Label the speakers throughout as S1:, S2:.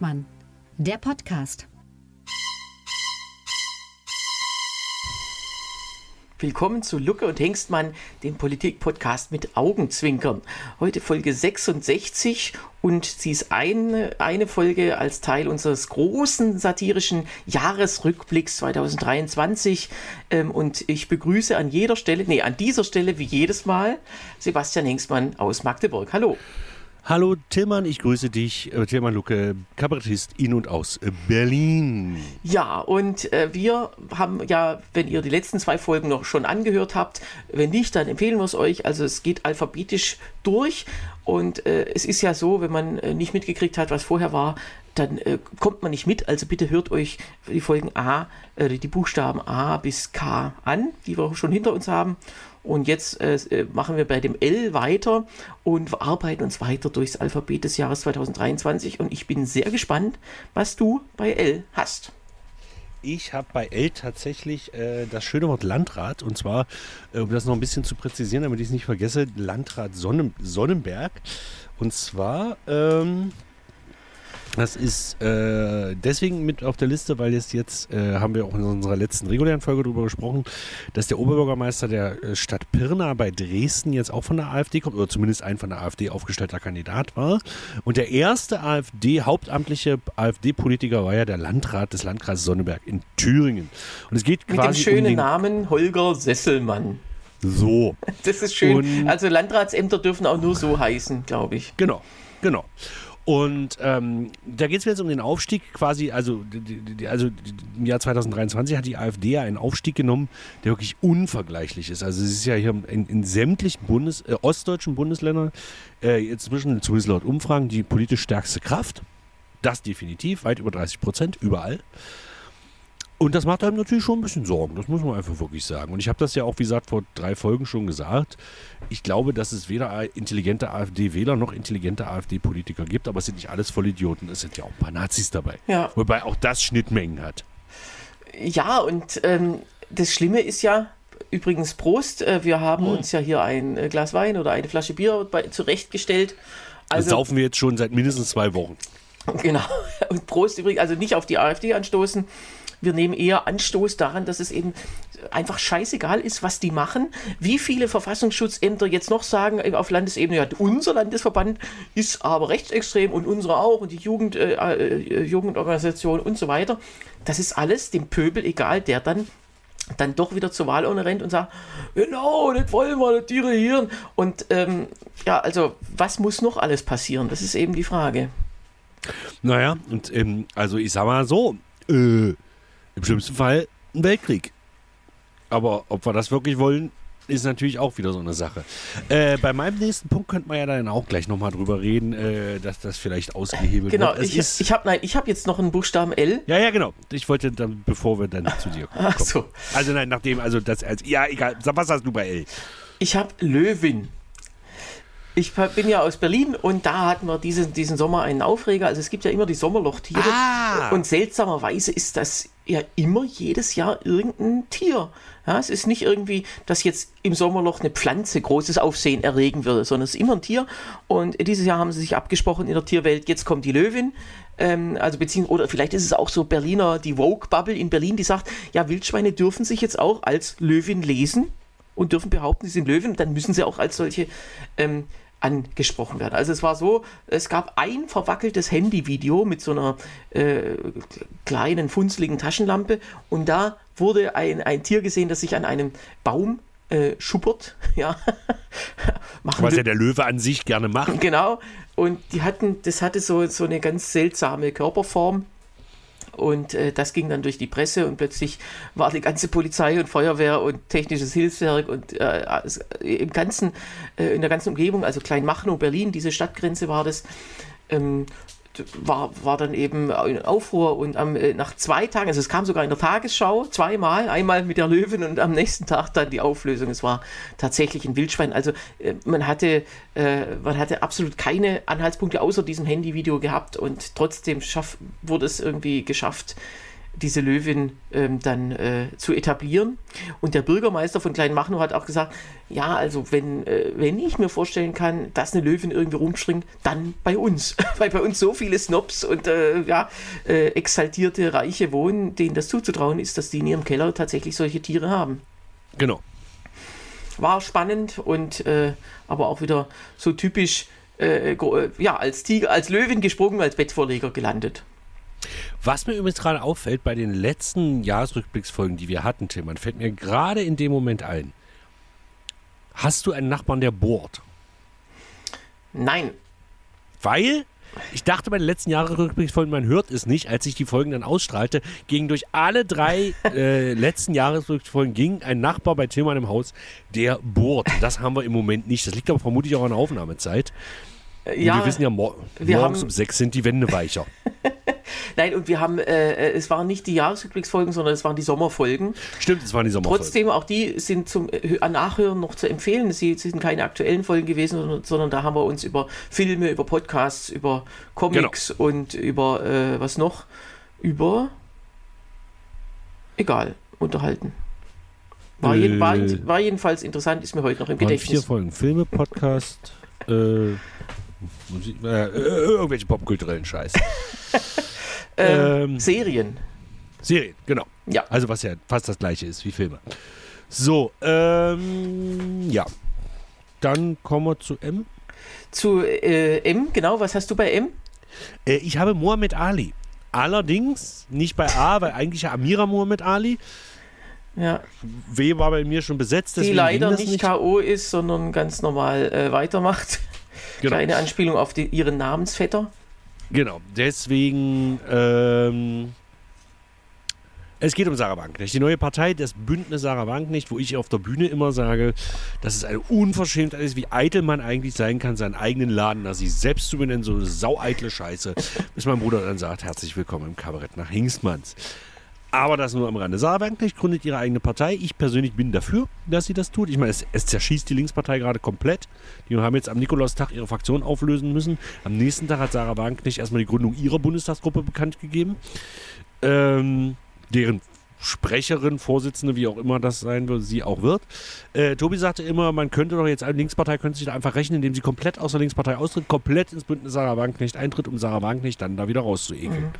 S1: Hengstmann, der Podcast.
S2: Willkommen zu Lucke und Hengstmann, dem Politik-Podcast mit Augenzwinkern. Heute Folge 66 und sie ist eine, eine Folge als Teil unseres großen satirischen Jahresrückblicks 2023. Ähm, und ich begrüße an jeder Stelle, nee, an dieser Stelle wie jedes Mal Sebastian Hengstmann aus Magdeburg. Hallo.
S3: Hallo Tillmann, ich grüße dich, äh, Tillmann Lucke, Kabarettist in und aus äh, Berlin.
S2: Ja, und äh, wir haben ja, wenn ihr die letzten zwei Folgen noch schon angehört habt, wenn nicht, dann empfehlen wir es euch. Also es geht alphabetisch durch und äh, es ist ja so, wenn man äh, nicht mitgekriegt hat, was vorher war, dann äh, kommt man nicht mit. Also bitte hört euch die Folgen A, die Buchstaben A bis K an, die wir schon hinter uns haben. Und jetzt äh, äh, machen wir bei dem L weiter und arbeiten uns weiter durchs Alphabet des Jahres 2023. Und ich bin sehr gespannt, was du bei L hast.
S3: Ich habe bei L tatsächlich äh, das schöne Wort Landrat und zwar, äh, um das noch ein bisschen zu präzisieren, damit ich es nicht vergesse, Landrat Sonnen Sonnenberg. Und zwar ähm, das ist äh, deswegen mit auf der Liste, weil jetzt jetzt äh, haben wir auch in unserer letzten regulären Folge darüber gesprochen, dass der Oberbürgermeister der äh, Stadt Pirna bei Dresden jetzt auch von der AfD kommt oder zumindest ein von der AfD aufgestellter Kandidat war. Und der erste AfD hauptamtliche AfD-Politiker war ja der Landrat des Landkreises Sonneberg in Thüringen.
S2: Und es geht quasi mit dem schönen um Namen Holger Sesselmann.
S3: So.
S2: Das ist schön. Und also Landratsämter dürfen auch nur so heißen, glaube ich.
S3: Genau, genau. Und ähm, da geht es jetzt um den Aufstieg quasi, also, also im Jahr 2023 hat die AfD ja einen Aufstieg genommen, der wirklich unvergleichlich ist. Also es ist ja hier in, in sämtlichen Bundes, äh, ostdeutschen Bundesländern äh, inzwischen, zumindest laut Umfragen, die politisch stärkste Kraft. Das definitiv, weit über 30 Prozent, überall. Und das macht einem natürlich schon ein bisschen Sorgen, das muss man einfach wirklich sagen. Und ich habe das ja auch, wie gesagt, vor drei Folgen schon gesagt. Ich glaube, dass es weder intelligente AfD-Wähler noch intelligente AfD-Politiker gibt, aber es sind nicht alles Vollidioten, es sind ja auch ein paar Nazis dabei. Ja. Wobei auch das Schnittmengen hat.
S2: Ja, und ähm, das Schlimme ist ja, übrigens Prost, äh, wir haben hm. uns ja hier ein äh, Glas Wein oder eine Flasche Bier bei, zurechtgestellt.
S3: Also, das saufen wir jetzt schon seit mindestens zwei Wochen.
S2: Genau. Und Prost übrigens, also nicht auf die AfD anstoßen. Wir nehmen eher Anstoß daran, dass es eben einfach scheißegal ist, was die machen. Wie viele Verfassungsschutzämter jetzt noch sagen äh, auf Landesebene, ja, unser Landesverband ist aber rechtsextrem und unsere auch und die Jugend, äh, äh, Jugendorganisation und so weiter. Das ist alles dem Pöbel egal, der dann dann doch wieder zur Wahlurne rennt und sagt, genau, das wollen wir, das dirigieren. Und ähm, ja, also was muss noch alles passieren? Das ist eben die Frage.
S3: Naja, und ähm, also ich sag mal so, äh, im schlimmsten Fall ein Weltkrieg. Aber ob wir das wirklich wollen, ist natürlich auch wieder so eine Sache. Äh, bei meinem nächsten Punkt könnte man ja dann auch gleich nochmal drüber reden, äh, dass das vielleicht ausgehebelt
S2: genau, wird. Genau, ich, ich habe hab jetzt noch einen Buchstaben L.
S3: Ja, ja, genau. Ich wollte dann, bevor wir dann zu dir kommen. Ach so. Also nein, nachdem, also das als, ja, egal. Was hast du bei L?
S2: Ich habe Löwin. Ich bin ja aus Berlin und da hatten wir diesen, diesen Sommer einen Aufreger. Also es gibt ja immer die Sommerlochtiere. Ah. Und seltsamerweise ist das ja immer jedes Jahr irgendein Tier. Ja, es ist nicht irgendwie, dass jetzt im Sommerloch eine Pflanze großes Aufsehen erregen würde, sondern es ist immer ein Tier. Und dieses Jahr haben sie sich abgesprochen in der Tierwelt, jetzt kommt die Löwin. Ähm, also beziehungsweise, oder vielleicht ist es auch so Berliner, die Vogue-Bubble in Berlin, die sagt, ja, Wildschweine dürfen sich jetzt auch als Löwin lesen und dürfen behaupten, sie sind Löwen, dann müssen sie auch als solche ähm, angesprochen werden. Also es war so, es gab ein verwackeltes Handyvideo mit so einer äh, kleinen, funzligen Taschenlampe und da wurde ein, ein Tier gesehen, das sich an einem Baum äh, schuppert. Ja.
S3: Was ja der Löwe an sich gerne macht.
S2: Genau. Und die hatten, das hatte so, so eine ganz seltsame Körperform. Und äh, das ging dann durch die Presse und plötzlich war die ganze Polizei und Feuerwehr und technisches Hilfswerk und äh, im ganzen, äh, in der ganzen Umgebung, also Kleinmachnow, Berlin, diese Stadtgrenze war das, ähm, war, war dann eben in Aufruhr und am, äh, nach zwei Tagen, also es kam sogar in der Tagesschau zweimal, einmal mit der Löwen und am nächsten Tag dann die Auflösung. Es war tatsächlich ein Wildschwein. Also äh, man hatte, äh, man hatte absolut keine Anhaltspunkte außer diesem Handyvideo gehabt und trotzdem schaff, wurde es irgendwie geschafft, diese Löwin ähm, dann äh, zu etablieren. Und der Bürgermeister von Kleinmachnow hat auch gesagt, ja, also wenn, äh, wenn ich mir vorstellen kann, dass eine Löwin irgendwie rumspringt, dann bei uns. Weil bei uns so viele Snobs und äh, ja, äh, exaltierte Reiche wohnen, denen das zuzutrauen ist, dass die in ihrem Keller tatsächlich solche Tiere haben.
S3: Genau.
S2: War spannend und äh, aber auch wieder so typisch, äh, ja, als Tiger, als Löwin gesprungen, als Bettvorleger gelandet.
S3: Was mir übrigens gerade auffällt bei den letzten Jahresrückblicksfolgen, die wir hatten, Tim, man fällt mir gerade in dem Moment ein. Hast du einen Nachbarn, der bohrt?
S2: Nein.
S3: Weil ich dachte bei den letzten Jahresrückblicksfolgen, man hört es nicht, als ich die Folgen dann ausstrahlte, ging durch alle drei äh, letzten Jahresrückblicksfolgen ging ein Nachbar bei Tillmann im Haus, der bohrt. Das haben wir im Moment nicht. Das liegt aber vermutlich auch an der Aufnahmezeit. Äh, ja, wir wissen ja, mor wir morgens haben, um sechs sind die Wände weicher.
S2: Nein, und wir haben, äh, äh, es waren nicht die Jahresrückblicksfolgen, sondern es waren die Sommerfolgen.
S3: Stimmt, es waren die Sommerfolgen.
S2: Trotzdem, auch die sind zum äh, Nachhören noch zu empfehlen. Sie sind keine aktuellen Folgen gewesen, sondern, sondern da haben wir uns über Filme, über Podcasts, über Comics genau. und über, äh, was noch? Über, egal, unterhalten. War, äh, war, war, jedenfalls interessant, ist mir heute noch im Gedächtnis.
S3: Vier Folgen Filme, Podcast, äh, Musik, äh, irgendwelche popkulturellen Scheiß.
S2: ähm, ähm, Serien.
S3: Serien, genau. Ja. Also was ja fast das gleiche ist wie Filme. So, ähm, ja. Dann kommen wir zu M.
S2: Zu äh, M, genau. Was hast du bei M?
S3: Äh, ich habe Mohammed Ali. Allerdings nicht bei A, weil eigentlich ja Amira Mohammed Ali.
S2: Ja.
S3: W war bei mir schon besetzt.
S2: Die leider nicht, nicht K.O. ist, sondern ganz normal äh, weitermacht. Genau. Kleine Anspielung auf die, ihren Namensvetter.
S3: Genau, deswegen. Ähm, es geht um Sarah Wagenknecht, die neue Partei, das Bündnis Sarah Wagenknecht, wo ich auf der Bühne immer sage, dass es eine Unverschämtheit ist, wie eitel man eigentlich sein kann, seinen eigenen Laden nach sich selbst zu benennen, so eine saueitle Scheiße, bis mein Bruder dann sagt, herzlich willkommen im Kabarett nach Hingstmanns. Aber das nur am Rande. Sarah Wagenknecht gründet ihre eigene Partei. Ich persönlich bin dafür, dass sie das tut. Ich meine, es, es zerschießt die Linkspartei gerade komplett. Die haben jetzt am Nikolaustag ihre Fraktion auflösen müssen. Am nächsten Tag hat Sarah Wagenknecht erstmal die Gründung ihrer Bundestagsgruppe bekannt gegeben. Ähm, deren Sprecherin, Vorsitzende, wie auch immer das sein wird, sie auch wird. Äh, Tobi sagte immer, man könnte doch jetzt eine Linkspartei könnte sich da einfach rechnen, indem sie komplett aus der Linkspartei austritt, komplett ins Bündnis Sarah Wagenknecht eintritt, um Sarah Wagenknecht dann da wieder rauszuekeln. Mhm.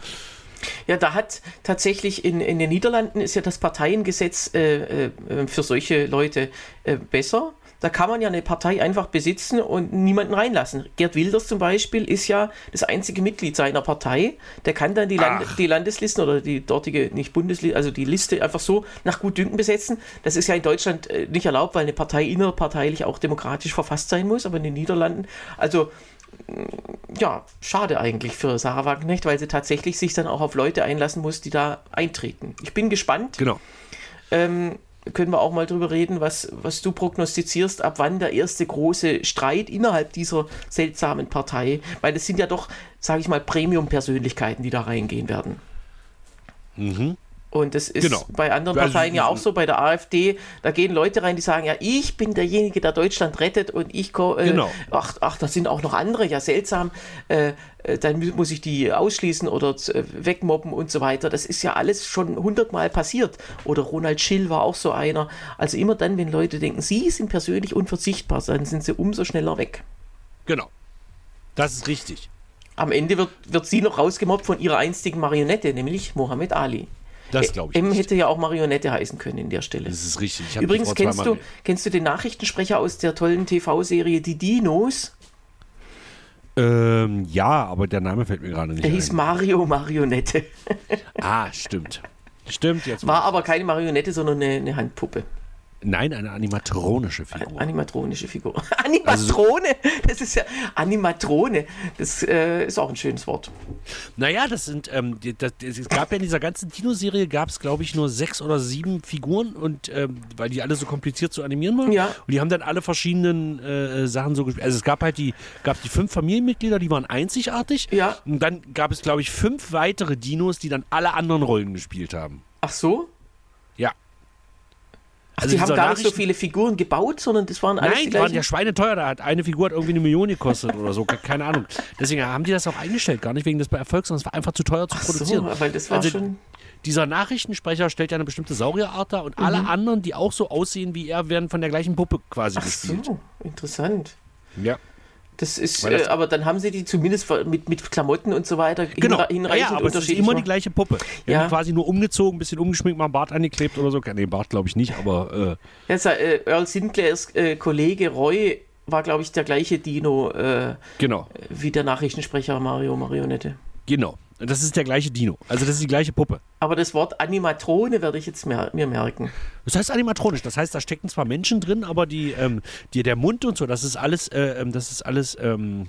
S2: Ja, da hat tatsächlich in, in den Niederlanden ist ja das Parteiengesetz äh, äh, für solche Leute äh, besser. Da kann man ja eine Partei einfach besitzen und niemanden reinlassen. Gerd Wilders zum Beispiel ist ja das einzige Mitglied seiner Partei. Der kann dann die, Land die Landeslisten oder die dortige, nicht Bundesliste, also die Liste einfach so nach Gutdünken besetzen. Das ist ja in Deutschland äh, nicht erlaubt, weil eine Partei innerparteilich auch demokratisch verfasst sein muss, aber in den Niederlanden, also ja, schade eigentlich für Sarah Wagenknecht, weil sie tatsächlich sich dann auch auf Leute einlassen muss, die da eintreten. Ich bin gespannt.
S3: Genau.
S2: Ähm, können wir auch mal drüber reden, was, was du prognostizierst, ab wann der erste große Streit innerhalb dieser seltsamen Partei, weil es sind ja doch, sage ich mal, Premium-Persönlichkeiten, die da reingehen werden.
S3: Mhm.
S2: Und das ist genau. bei anderen Parteien ja auch so, bei der AfD, da gehen Leute rein, die sagen, ja, ich bin derjenige, der Deutschland rettet und ich, äh, genau. ach, ach, das sind auch noch andere, ja seltsam, äh, äh dann muss ich die ausschließen oder äh, wegmobben und so weiter. Das ist ja alles schon hundertmal passiert. Oder Ronald Schill war auch so einer. Also immer dann, wenn Leute denken, sie sind persönlich unverzichtbar, dann sind sie umso schneller weg.
S3: Genau. Das ist richtig.
S2: Am Ende wird, wird sie noch rausgemobbt von ihrer einstigen Marionette, nämlich Mohammed Ali.
S3: Das glaube ich.
S2: M nicht. hätte ja auch Marionette heißen können in der Stelle.
S3: Das ist richtig.
S2: Übrigens, kennst du, kennst du den Nachrichtensprecher aus der tollen TV-Serie Die Dinos?
S3: Ähm, ja, aber der Name fällt mir gerade nicht
S2: Der ein. hieß Mario Marionette.
S3: ah, stimmt. Stimmt,
S2: jetzt. War aber keine Marionette, sondern eine, eine Handpuppe.
S3: Nein, eine animatronische Figur.
S2: Animatronische Figur. Animatrone, also, das ist ja Animatrone. Das äh, ist auch ein schönes Wort.
S3: Naja, das sind, ähm, das, es gab ja in dieser ganzen Dino-Serie, gab es glaube ich nur sechs oder sieben Figuren und ähm, weil die alle so kompliziert zu animieren waren.
S2: Ja.
S3: Und die haben dann alle verschiedenen äh, Sachen so gespielt. Also es gab halt die, gab die fünf Familienmitglieder, die waren einzigartig.
S2: Ja.
S3: Und dann gab es glaube ich fünf weitere Dinos, die dann alle anderen Rollen gespielt haben.
S2: Ach so? Also die haben gar nicht so viele Figuren gebaut, sondern das waren alles
S3: Nein, die, die waren ja schweineteuer. Da hat eine Figur hat irgendwie eine Million gekostet oder so. Keine Ahnung. Deswegen haben die das auch eingestellt. Gar nicht wegen des Erfolgs, sondern es war einfach zu teuer zu Ach produzieren.
S2: So, weil das war also, schon
S3: dieser Nachrichtensprecher stellt ja eine bestimmte Saurierart dar und mhm. alle anderen, die auch so aussehen wie er, werden von der gleichen Puppe quasi
S2: Ach
S3: gespielt.
S2: So, interessant.
S3: Ja.
S2: Das ist, das äh, aber dann haben sie die zumindest mit, mit Klamotten und so weiter
S3: genau. hinreichend ja, aber unterschiedlich. Es ist immer die gleiche Puppe. Die ja. quasi nur umgezogen, ein bisschen umgeschminkt, mal einen Bart angeklebt oder so. Nee, Bart glaube ich nicht, aber.
S2: Äh. Ja, äh, Earl Sinclairs äh, Kollege Roy war, glaube ich, der gleiche Dino
S3: äh, genau.
S2: wie der Nachrichtensprecher Mario Marionette.
S3: Genau. Das ist der gleiche Dino. Also das ist die gleiche Puppe.
S2: Aber das Wort Animatrone werde ich jetzt mir, mir merken.
S3: Das heißt animatronisch. Das heißt, da stecken zwar Menschen drin, aber die, ähm, die, der Mund und so, das ist alles, äh, ähm, das ist alles, ähm,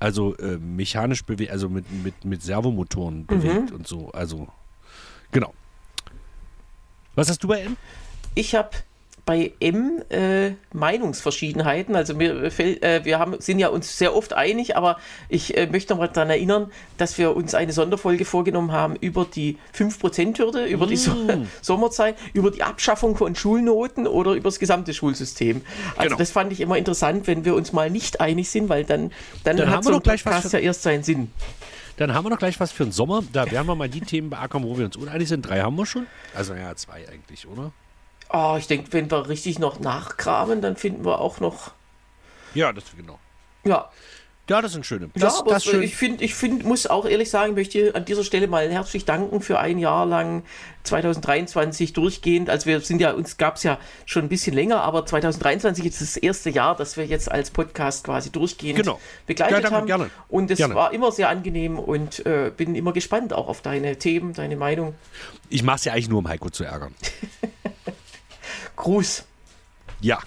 S3: also äh, mechanisch bewegt, also mit, mit, mit Servomotoren mhm. bewegt und so. Also, genau. Was hast du bei N?
S2: Ich habe bei M äh, Meinungsverschiedenheiten. Also wir, äh, wir haben, sind ja uns sehr oft einig, aber ich äh, möchte noch mal daran erinnern, dass wir uns eine Sonderfolge vorgenommen haben über die 5%-Hürde, über mm. die so Sommerzeit, über die Abschaffung von Schulnoten oder über das gesamte Schulsystem. Also genau. das fand ich immer interessant, wenn wir uns mal nicht einig sind, weil dann, dann,
S3: dann
S2: hat so ein Podcast ja erst seinen Sinn.
S3: Dann haben wir noch gleich was für den Sommer. Da werden wir mal die Themen beackern, wo wir uns uneinig sind. Drei haben wir schon. Also ja, zwei eigentlich, oder?
S2: Oh, ich denke, wenn wir richtig noch nachkramen, dann finden wir auch noch.
S3: Ja, das genau.
S2: Ja.
S3: Ja, das sind schöne.
S2: Das, ja, aber das schön. ich finde, ich find, muss auch ehrlich sagen, möchte an dieser Stelle mal herzlich danken für ein Jahr lang 2023 durchgehend. Also wir sind ja, uns gab es ja schon ein bisschen länger, aber 2023 ist das erste Jahr, dass wir jetzt als Podcast quasi durchgehend
S3: genau.
S2: begleitet ja, danke, haben.
S3: Gerne.
S2: Und es
S3: gerne.
S2: war immer sehr angenehm und äh, bin immer gespannt auch auf deine Themen, deine Meinung.
S3: Ich mache es ja eigentlich nur, um Heiko zu ärgern.
S2: Gruß.
S3: Ja.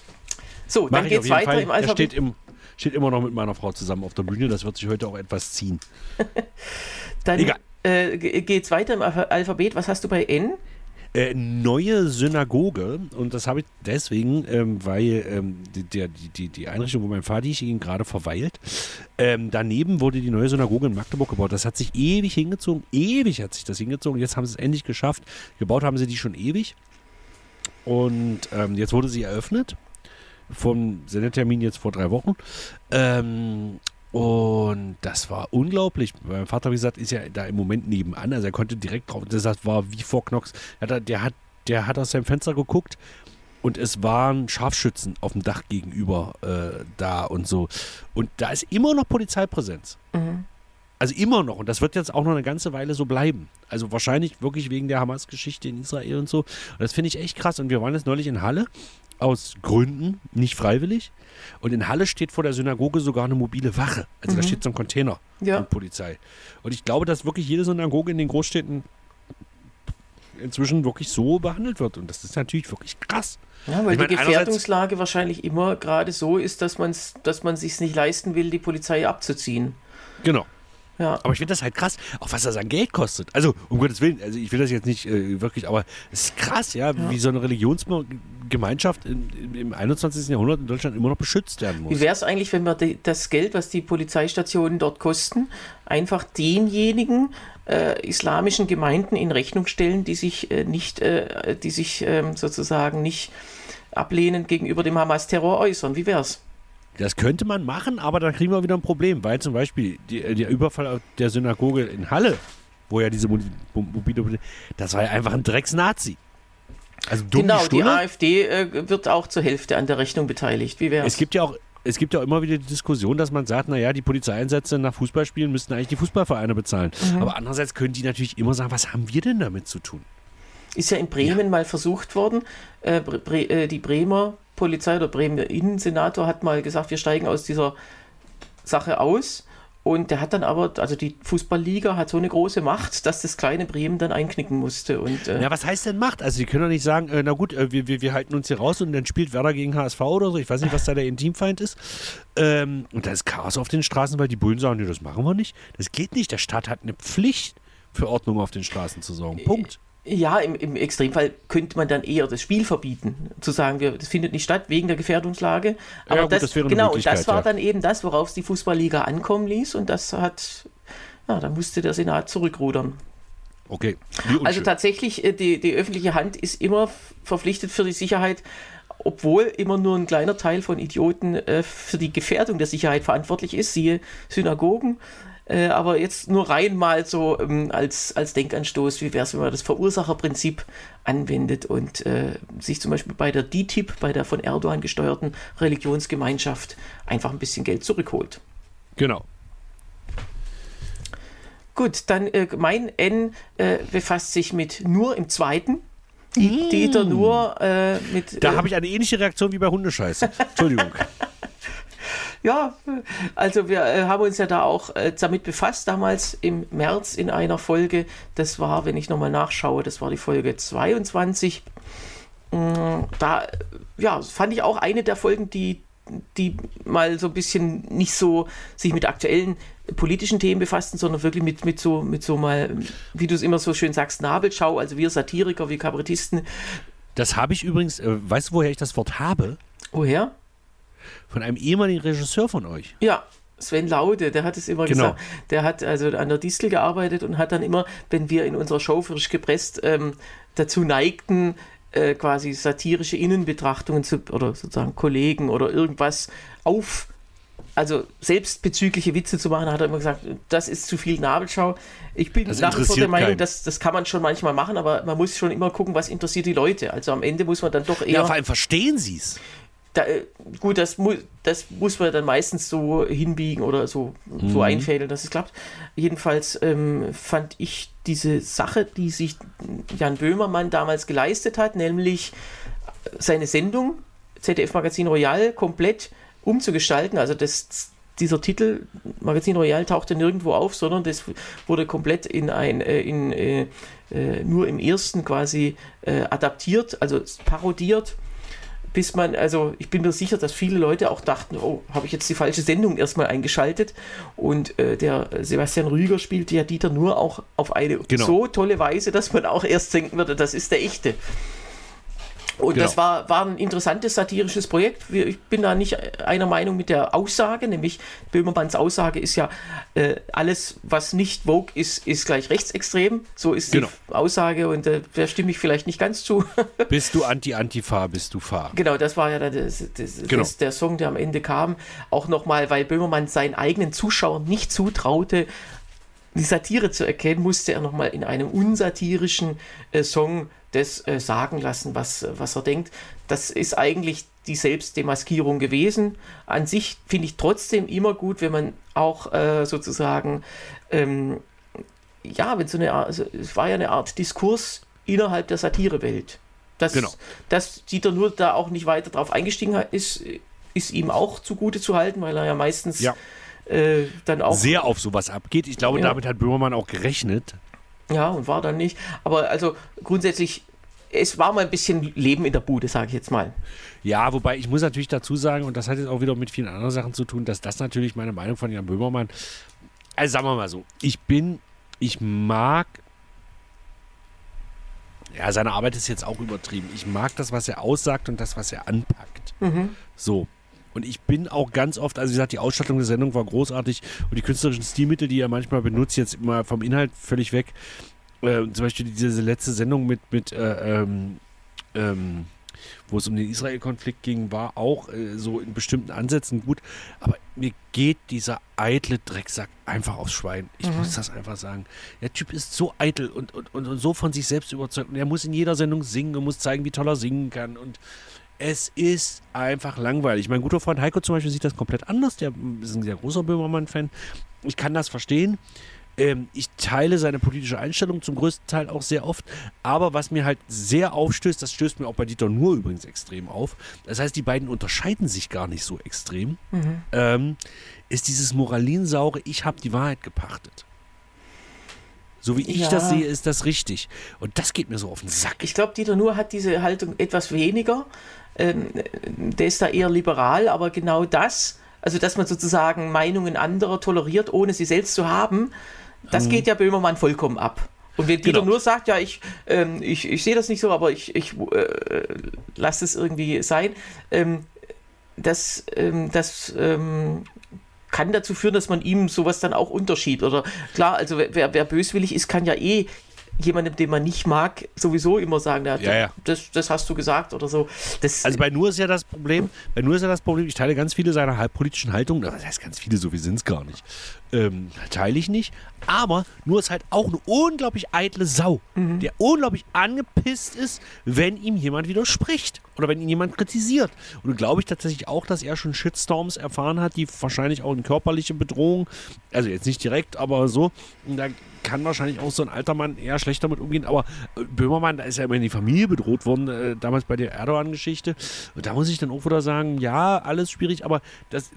S2: So, Mach dann geht's weiter
S3: Fall. im Alphabet. Er steht, im, steht immer noch mit meiner Frau zusammen auf der Bühne. Das wird sich heute auch etwas ziehen.
S2: dann Egal. Äh, geht's weiter im Alphabet. Was hast du bei N?
S3: Äh, neue Synagoge und das habe ich deswegen, ähm, weil ähm, die, die, die, Einrichtung, wo mein Vater ihn gerade verweilt, ähm, daneben wurde die neue Synagoge in Magdeburg gebaut. Das hat sich ewig hingezogen, ewig hat sich das hingezogen. Jetzt haben sie es endlich geschafft. Gebaut haben sie die schon ewig. Und ähm, jetzt wurde sie eröffnet. Vom Sendetermin jetzt vor drei Wochen. Ähm, und das war unglaublich. Mein Vater, wie gesagt, ist ja da im Moment nebenan. Also er konnte direkt drauf. Das war wie vor Knox. Der hat, der hat aus seinem Fenster geguckt und es waren Scharfschützen auf dem Dach gegenüber äh, da und so. Und da ist immer noch Polizeipräsenz. Mhm. Also immer noch. Und das wird jetzt auch noch eine ganze Weile so bleiben. Also wahrscheinlich wirklich wegen der Hamas-Geschichte in Israel und so. Und das finde ich echt krass. Und wir waren jetzt neulich in Halle. Aus Gründen, nicht freiwillig. Und in Halle steht vor der Synagoge sogar eine mobile Wache. Also mhm. da steht so ein Container
S2: ja.
S3: mit Polizei. Und ich glaube, dass wirklich jede Synagoge in den Großstädten inzwischen wirklich so behandelt wird. Und das ist natürlich wirklich krass.
S2: Ja, weil ich die Gefährdungslage wahrscheinlich immer gerade so ist, dass, dass man es sich nicht leisten will, die Polizei abzuziehen.
S3: Genau. Ja. Aber ich finde das halt krass, auch was das an Geld kostet. Also, um Gottes Willen, also ich will das jetzt nicht äh, wirklich, aber es ist krass, ja, ja, wie so eine Religionsgemeinschaft in, im 21. Jahrhundert in Deutschland immer noch beschützt werden muss.
S2: Wie wäre es eigentlich, wenn wir die, das Geld, was die Polizeistationen dort kosten, einfach denjenigen äh, islamischen Gemeinden in Rechnung stellen, die sich äh, nicht, äh, die sich ähm, sozusagen nicht ablehnend gegenüber dem Hamas-Terror äußern? Wie wäre es?
S3: Das könnte man machen, aber dann kriegen wir wieder ein Problem, weil zum Beispiel die, der Überfall der Synagoge in Halle, wo ja diese mobile, das war ja einfach ein Drecks-Nazi.
S2: Also genau, die, die AfD äh, wird auch zur Hälfte an der Rechnung beteiligt. Wie wäre
S3: es? gibt ja auch es gibt ja immer wieder die Diskussion, dass man sagt, naja, die Polizeieinsätze nach Fußballspielen müssten eigentlich die Fußballvereine bezahlen. Mhm. Aber andererseits können die natürlich immer sagen, was haben wir denn damit zu tun?
S2: Ist ja in Bremen ja. mal versucht worden, äh, Bre äh, die Bremer Polizei oder Bremer Innensenator hat mal gesagt, wir steigen aus dieser Sache aus. Und der hat dann aber, also die Fußballliga hat so eine große Macht, dass das kleine Bremen dann einknicken musste. Und,
S3: äh ja, was heißt denn Macht? Also die können doch nicht sagen, äh, na gut, äh, wir, wir, wir halten uns hier raus und dann spielt Werder gegen HSV oder so. Ich weiß nicht, was da der Intimfeind ist. Ähm, und da ist Chaos auf den Straßen, weil die Bullen sagen, nee, das machen wir nicht. Das geht nicht. Der Staat hat eine Pflicht, für Ordnung auf den Straßen zu sorgen. Punkt.
S2: Ja, im, im Extremfall könnte man dann eher das Spiel verbieten, zu sagen, wir, das findet nicht statt wegen der Gefährdungslage. Aber ja, gut, das, das genau, und das war ja. dann eben das, worauf es die Fußballliga ankommen ließ und das hat, ja, da musste der Senat zurückrudern.
S3: Okay.
S2: Also tatsächlich, äh, die, die öffentliche Hand ist immer verpflichtet für die Sicherheit, obwohl immer nur ein kleiner Teil von Idioten äh, für die Gefährdung der Sicherheit verantwortlich ist, siehe Synagogen, Äh, aber jetzt nur rein mal so ähm, als, als Denkanstoß, wie wäre es, wenn man das Verursacherprinzip anwendet und äh, sich zum Beispiel bei der DTIP, bei der von Erdogan gesteuerten Religionsgemeinschaft, einfach ein bisschen Geld zurückholt.
S3: Genau.
S2: Gut, dann äh, mein N äh, befasst sich mit nur im zweiten. Die, Dieter nur äh, mit.
S3: Da habe ich eine ähnliche Reaktion wie bei Hundescheiße. Entschuldigung.
S2: Ja, also wir äh, haben uns ja da auch äh, damit befasst, damals im März in einer Folge. Das war, wenn ich nochmal nachschaue, das war die Folge 22. Mm, da ja, fand ich auch eine der Folgen, die, die mal so ein bisschen nicht so sich mit aktuellen politischen Themen befassten, sondern wirklich mit, mit, so, mit so mal, wie du es immer so schön sagst, Nabelschau. Also wir Satiriker, wir Kabarettisten.
S3: Das habe ich übrigens, äh, weißt du, woher ich das Wort habe?
S2: Woher?
S3: Von einem ehemaligen Regisseur von euch.
S2: Ja, Sven Laude, der hat es immer
S3: Genau.
S2: gesagt. Der hat also an der Distel gearbeitet und hat dann immer, wenn wir in unserer Show frisch gepresst ähm, dazu neigten, äh, quasi satirische Innenbetrachtungen zu, oder sozusagen Kollegen oder irgendwas auf, also selbstbezügliche Witze zu machen, hat er immer gesagt, das ist zu viel Nabelschau. Ich bin nach wie vor der Meinung,
S3: keinen.
S2: das, das kann man schon manchmal machen, aber man muss schon immer gucken, was interessiert die Leute. Also am Ende muss man dann doch eher.
S3: Ja, vor allem verstehen sie es.
S2: Da, äh, gut, das, mu das muss man dann meistens so hinbiegen oder so, so
S3: Mhm.
S2: einfädeln, dass es klappt. Jedenfalls ähm, fand ich diese Sache, die sich Jan Böhmermann damals geleistet hat, nämlich seine Sendung ZDF Magazin Royal komplett umzugestalten. Also das, dieser Titel Magazin Royal tauchte nirgendwo auf, sondern das wurde komplett in ein äh, in, äh, äh, nur im ersten quasi äh, adaptiert, also parodiert bis man, also ich bin mir sicher, dass viele Leute auch dachten, oh, habe ich jetzt die falsche Sendung erstmal eingeschaltet. Und äh, der Sebastian Rüger spielte ja Dieter nur auch auf eine
S3: Genau.
S2: so tolle Weise, dass man auch erst denken würde, das ist der echte. Und
S3: Genau.
S2: das war, war ein interessantes satirisches Projekt. Ich bin da nicht einer Meinung mit der Aussage, nämlich Böhmermanns Aussage ist ja, äh, alles, was nicht Vogue ist, ist gleich rechtsextrem. So ist
S3: Genau.
S2: die Aussage und äh, da stimme ich vielleicht nicht ganz zu.
S3: Bist du Anti-Antifa, bist du Fahr.
S2: Genau, das war ja das, das,
S3: Genau.
S2: das, der Song, der am Ende kam. Auch nochmal, weil Böhmermann seinen eigenen Zuschauern nicht zutraute, die Satire zu erkennen, musste er nochmal in einem unsatirischen äh, Song das äh, sagen lassen, was, äh, was er denkt. Das ist eigentlich die Selbstdemaskierung gewesen. An sich finde ich trotzdem immer gut, wenn man auch äh, sozusagen, ähm, ja, wenn so eine Art, also es war ja eine Art Diskurs innerhalb der Satirewelt. Dass,
S3: Genau.
S2: dass Dieter nur da auch nicht weiter drauf eingestiegen hat, ist, ist ihm auch zugute zu halten, weil er ja meistens
S3: Ja.
S2: äh, dann auch
S3: Sehr auf sowas abgeht. Ich glaube,
S2: Ja.
S3: damit hat Böhmermann auch gerechnet.
S2: Ja, und war dann nicht. Aber also grundsätzlich, es war mal ein bisschen Leben in der Bude, sage ich jetzt mal.
S3: Ja, wobei ich muss natürlich dazu sagen, und das hat jetzt auch wieder mit vielen anderen Sachen zu tun, dass das natürlich meine Meinung von Jan Böhmermann, also sagen wir mal so, ich bin, ich mag, ja, seine Arbeit ist jetzt auch übertrieben. Ich mag das, was er aussagt und das, was er anpackt. So. Und ich bin auch ganz oft, also wie gesagt, die Ausstattung der Sendung war großartig und die künstlerischen Stilmittel, die er manchmal benutzt, jetzt mal vom Inhalt völlig weg. Äh, zum Beispiel diese letzte Sendung mit, mit äh, ähm, ähm, wo es um den Israel-Konflikt ging, war auch äh, so in bestimmten Ansätzen gut. Aber mir geht dieser eitle Drecksack einfach aufs Schwein. Ich muss das einfach sagen. Der Typ ist so eitel und, und, und, und so von sich selbst überzeugt. Und er muss in jeder Sendung singen und muss zeigen, wie toll er singen kann. Und es ist einfach langweilig. Mein guter Freund Heiko zum Beispiel sieht das komplett anders. Der ist ein sehr großer Böhmermann-Fan. Ich kann das verstehen. Ähm, ich teile seine politische Einstellung zum größten Teil auch sehr oft. Aber was mir halt sehr aufstößt, das stößt mir auch bei Dieter Nuhr übrigens extrem auf. Das heißt, die beiden unterscheiden sich gar nicht so extrem. Ähm, ist dieses Moralinsaure, ich habe die Wahrheit gepachtet. So wie ich
S2: Ja.
S3: das sehe, ist das richtig. Und das geht mir so auf den Sack.
S2: Ich glaube, Dieter Nuhr hat diese Haltung etwas weniger. Ähm, der ist da eher liberal, aber genau das, also dass man sozusagen Meinungen anderer toleriert, ohne sie selbst zu haben, das geht ja Böhmermann vollkommen ab. Und wenn Dieter
S3: Mhm. Genau.
S2: nur sagt, ja, ich, ähm, ich, ich sehe das nicht so, aber ich, ich äh, lasse es irgendwie sein, ähm, das, ähm, das ähm, kann dazu führen, dass man ihm sowas dann auch unterschiebt. Oder klar, also wer, wer böswillig ist, kann ja eh jemandem, den man nicht mag, sowieso immer sagen, ja,
S3: ja.
S2: Das, das hast du gesagt oder so. Das,
S3: also bei Nur ist ja das Problem, bei Nur ist ja das Problem, ich teile ganz viele seiner politischen Haltungen, das heißt ganz viele, so viel sind es gar nicht, ähm, teile ich nicht, aber Nur ist halt auch eine unglaublich eitle Sau, mhm. der unglaublich angepisst ist, wenn ihm jemand widerspricht oder wenn ihn jemand kritisiert. Und glaube ich tatsächlich auch, dass er schon Shitstorms erfahren hat, die wahrscheinlich auch eine körperliche Bedrohung, also jetzt nicht direkt, aber so, und da kann wahrscheinlich auch so ein alter Mann eher schlecht damit umgehen. Aber äh, Böhmermann, da ist ja immer in die Familie bedroht worden, äh, damals bei der Erdogan-Geschichte. Und da muss ich dann auch wieder sagen, ja, alles schwierig, aber das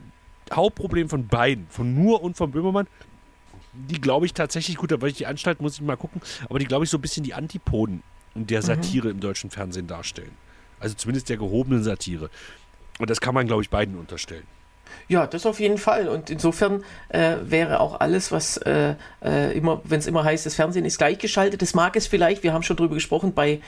S3: Hauptproblem von beiden, von Nur und von Böhmermann, die glaube ich tatsächlich, gut, da weil ich die Anstalt, muss ich mal gucken, aber die glaube ich so ein bisschen die Antipoden der mhm. Satire mhm. im deutschen Fernsehen darstellen. Also zumindest der gehobenen Satire. Und das kann man, glaube ich, beiden unterstellen.
S2: Ja, das auf jeden Fall. Und insofern äh, wäre auch alles, was äh, äh, immer, wenn es immer heißt, das Fernsehen ist gleichgeschaltet, das mag es vielleicht, wir haben schon drüber gesprochen, bei,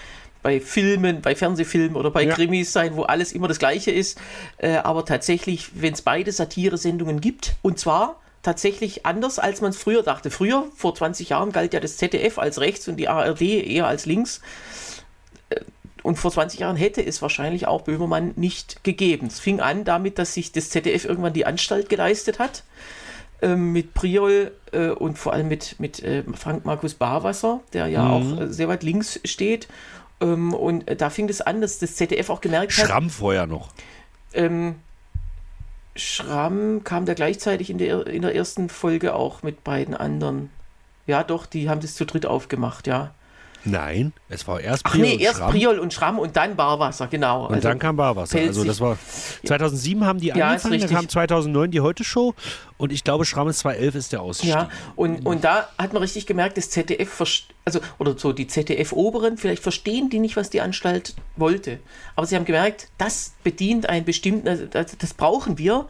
S2: bei Filmen, bei Fernsehfilmen oder bei ja. Krimis sein, wo alles immer das Gleiche ist. Äh, aber tatsächlich, wenn es beide Satire-Sendungen gibt, und zwar tatsächlich anders, als man es früher dachte. Früher, vor 20 Jahren, galt ja das ZDF als rechts und die ARD eher als links. Äh, und vor 20 Jahren hätte es wahrscheinlich auch Böhmermann nicht gegeben. Es fing an damit, dass sich das ZDF irgendwann die Anstalt geleistet hat. Ähm, mit Priol äh, und vor allem mit, mit äh, Frank Markus Barwasser, der ja mhm. auch äh, sehr weit links steht. Ähm, und äh, da fing es an, dass das ZDF auch gemerkt
S3: hat. Schramm vorher noch.
S2: Ähm, Schramm kam da gleichzeitig in der, in der ersten Folge auch mit beiden anderen. Ja, doch, die haben das zu dritt aufgemacht, ja.
S3: Nein, es war erst
S2: Priol. Ach nee, erst Schramm. Priol und Schramm und dann Barwasser, genau.
S3: Und also dann kam Barwasser. Also das war 2007 haben die ja, angefangen, dann kam 2009 die Heute Show und ich glaube Schramm ist 2011 ist der Ausstieg.
S2: Ja, und, und da hat man richtig gemerkt, das ZDF, also oder so die ZDF-Oberen, vielleicht verstehen die nicht, was die Anstalt wollte. Aber sie haben gemerkt, das bedient einen bestimmten, also das, das brauchen wir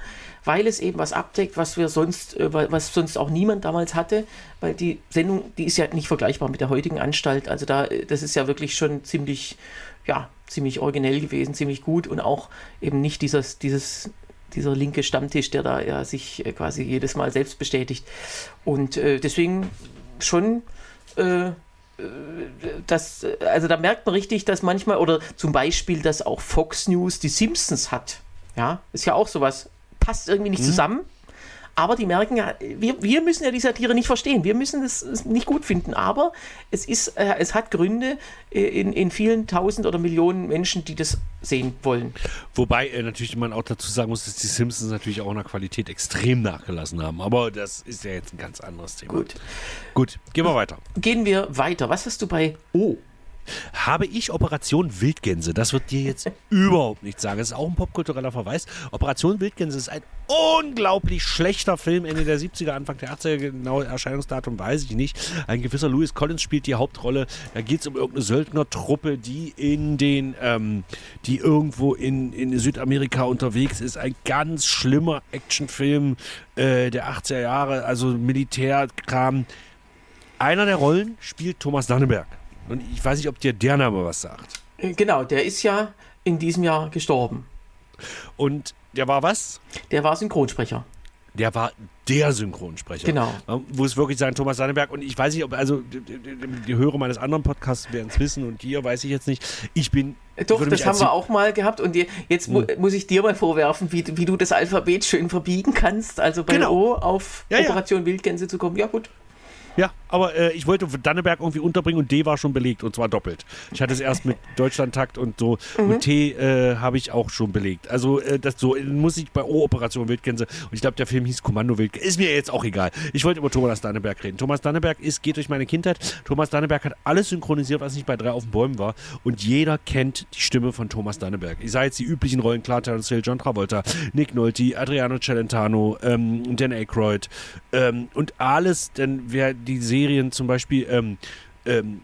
S2: weil es eben was abdeckt, was wir sonst, äh, was sonst auch niemand damals hatte, weil die Sendung, die ist ja nicht vergleichbar mit der heutigen Anstalt. Also da, äh, das ist ja wirklich schon ziemlich, ja, ziemlich originell gewesen, ziemlich gut und auch eben nicht dieses, dieses dieser linke Stammtisch, der da ja sich äh, quasi jedes Mal selbst bestätigt. Und äh, deswegen schon äh, das, also da merkt man richtig, dass manchmal, oder zum Beispiel, dass auch Fox News die Simpsons hat. Ja, ist ja auch sowas passt irgendwie nicht mhm. zusammen. Aber die merken ja, wir, wir müssen ja die Satire nicht verstehen. Wir müssen es nicht gut finden. Aber es, ist, äh, es hat Gründe äh, in, in vielen tausend oder Millionen Menschen, die das sehen wollen.
S3: Wobei äh, natürlich man auch dazu sagen muss, dass die Simpsons natürlich auch in der Qualität extrem nachgelassen haben. Aber das ist ja jetzt ein ganz anderes Thema.
S2: Gut.
S3: Gut, gehen wir weiter.
S2: Gehen wir weiter. Was hast du bei O?
S3: Habe ich Operation Wildgänse. Das wird dir jetzt überhaupt nichts sagen. Das ist auch ein popkultureller Verweis. Operation Wildgänse ist ein unglaublich schlechter Film, Ende der 70er, Anfang der 80er, genau Erscheinungsdatum weiß ich nicht. Ein gewisser Louis Collins spielt die Hauptrolle. Da geht es um irgendeine Söldnertruppe, die in den, ähm, die irgendwo in, in Südamerika unterwegs ist. Ein ganz schlimmer Actionfilm äh, der 80er Jahre, also Militärkram. Einer der Rollen spielt Thomas Danneberg. Und ich weiß nicht, ob dir der Name was sagt.
S2: Äh, genau, der ist ja in diesem Jahr gestorben.
S3: Und der war was?
S2: Der war Synchronsprecher.
S3: Der war der Synchronsprecher.
S2: Genau.
S3: Wo es wirklich sein, Thomas Sannenberg. Und ich weiß nicht, ob, also die, Hörer meines anderen Podcasts werden es wissen und hier weiß ich jetzt nicht. Ich bin.
S2: Äh, doch, das haben wir auch mal gehabt und jetzt hm. muss ich dir mal vorwerfen, wie, wie du das Alphabet schön verbiegen kannst. Also bei genau. O auf ja, Operation ja. Wildgänse zu kommen. Ja, gut.
S3: Ja, aber äh, ich wollte Danneberg irgendwie unterbringen und D war schon belegt und zwar doppelt. Ich hatte es erst mit Deutschlandtakt und so mhm. und T äh, habe ich auch schon belegt. Also äh, das so muss ich bei O Operation Wildgänse und ich glaube der Film hieß Kommando Wildgänse. Ist mir jetzt auch egal. Ich wollte über Thomas Danneberg reden. Thomas Danneberg ist geht durch meine Kindheit. Thomas Danneberg hat alles synchronisiert, was nicht bei drei auf den Bäumen war und jeder kennt die Stimme von Thomas Danneberg. Ich sage jetzt die üblichen Rollen klar, Terence Hill, John Travolta, Nick Nolte, Adriano Celentano, ähm, Dan Aykroyd ähm, und alles, denn wer die Serien zum Beispiel, ähm, ähm,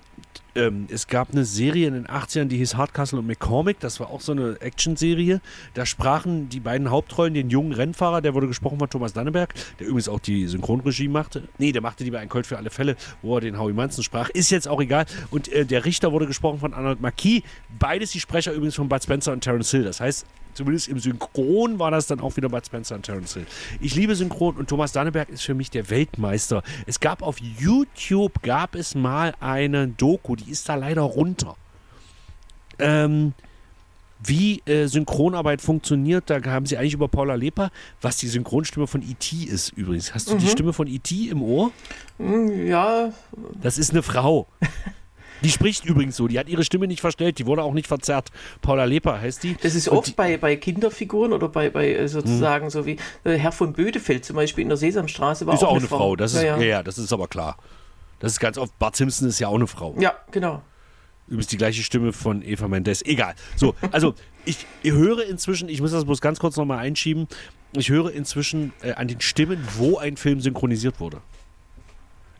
S3: ähm, es gab eine Serie in den 80ern, die hieß Hardcastle und McCormick. Das war auch so eine Action-Serie. Da sprachen die beiden Hauptrollen den jungen Rennfahrer, der wurde gesprochen von Thomas Danneberg, der übrigens auch die Synchronregie machte. Nee, der machte die bei Ein Colt für alle Fälle, wo er den Howie Manson sprach. Ist jetzt auch egal. Und äh, der Richter wurde gesprochen von Arnold Marquis. Beides die Sprecher übrigens von Bud Spencer und Terence Hill. Das heißt, zumindest im Synchron war das dann auch wieder Bud Spencer und Terence Hill. Ich liebe Synchron und Thomas Danneberg ist für mich der Weltmeister. Es gab auf YouTube, gab es mal eine Doku, die ist da leider runter. Ähm, wie äh, Synchronarbeit funktioniert. Da haben sie eigentlich über Paula Leper, was die Synchronstimme von E.T. ist übrigens. Hast du mhm. die Stimme von E.T. im Ohr?
S2: Mm, ja.
S3: Das ist eine Frau. Die spricht übrigens so. Die hat ihre Stimme nicht verstellt. Die wurde auch nicht verzerrt. Paula Leper heißt die.
S2: Das ist oft die, bei, bei Kinderfiguren oder bei, bei äh, sozusagen mh. so wie äh, Herr von Bödefeld zum Beispiel in der Sesamstraße war
S3: ist auch, auch eine Frau. Frau. Das ist, ja, ja. ja, das ist aber klar. Das ist ganz oft. Bart Simpson ist ja auch eine Frau.
S2: Ja, genau.
S3: Übrigens die gleiche Stimme von Eva Mendes. Egal. So, also ich, ich höre inzwischen, ich muss das bloß ganz kurz nochmal einschieben, ich höre inzwischen äh, an den Stimmen, wo ein Film synchronisiert wurde.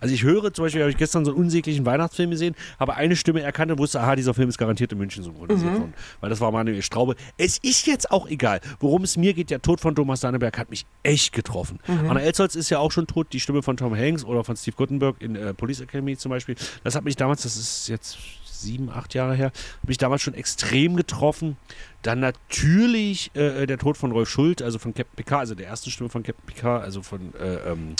S3: Also ich höre zum Beispiel, habe ich gestern so einen unsäglichen Weihnachtsfilm gesehen, habe eine Stimme erkannt und wusste, aha, dieser Film ist garantiert in München synchronisiert mhm. worden. Weil das war Manuel Straube. Es ist jetzt auch egal, worum es mir geht. Der Tod von Thomas Danneberg hat mich echt getroffen. Mhm. Anna Elsholz ist ja auch schon tot. Die Stimme von Tom Hanks oder von Steve Guttenberg in äh, Police Academy zum Beispiel. Das hat mich damals, das ist jetzt sieben, acht Jahre her, mich damals schon extrem getroffen. Dann natürlich äh, der Tod von Rolf Schult, also von Captain Picard, also der ersten Stimme von Captain Picard, also von äh, ähm,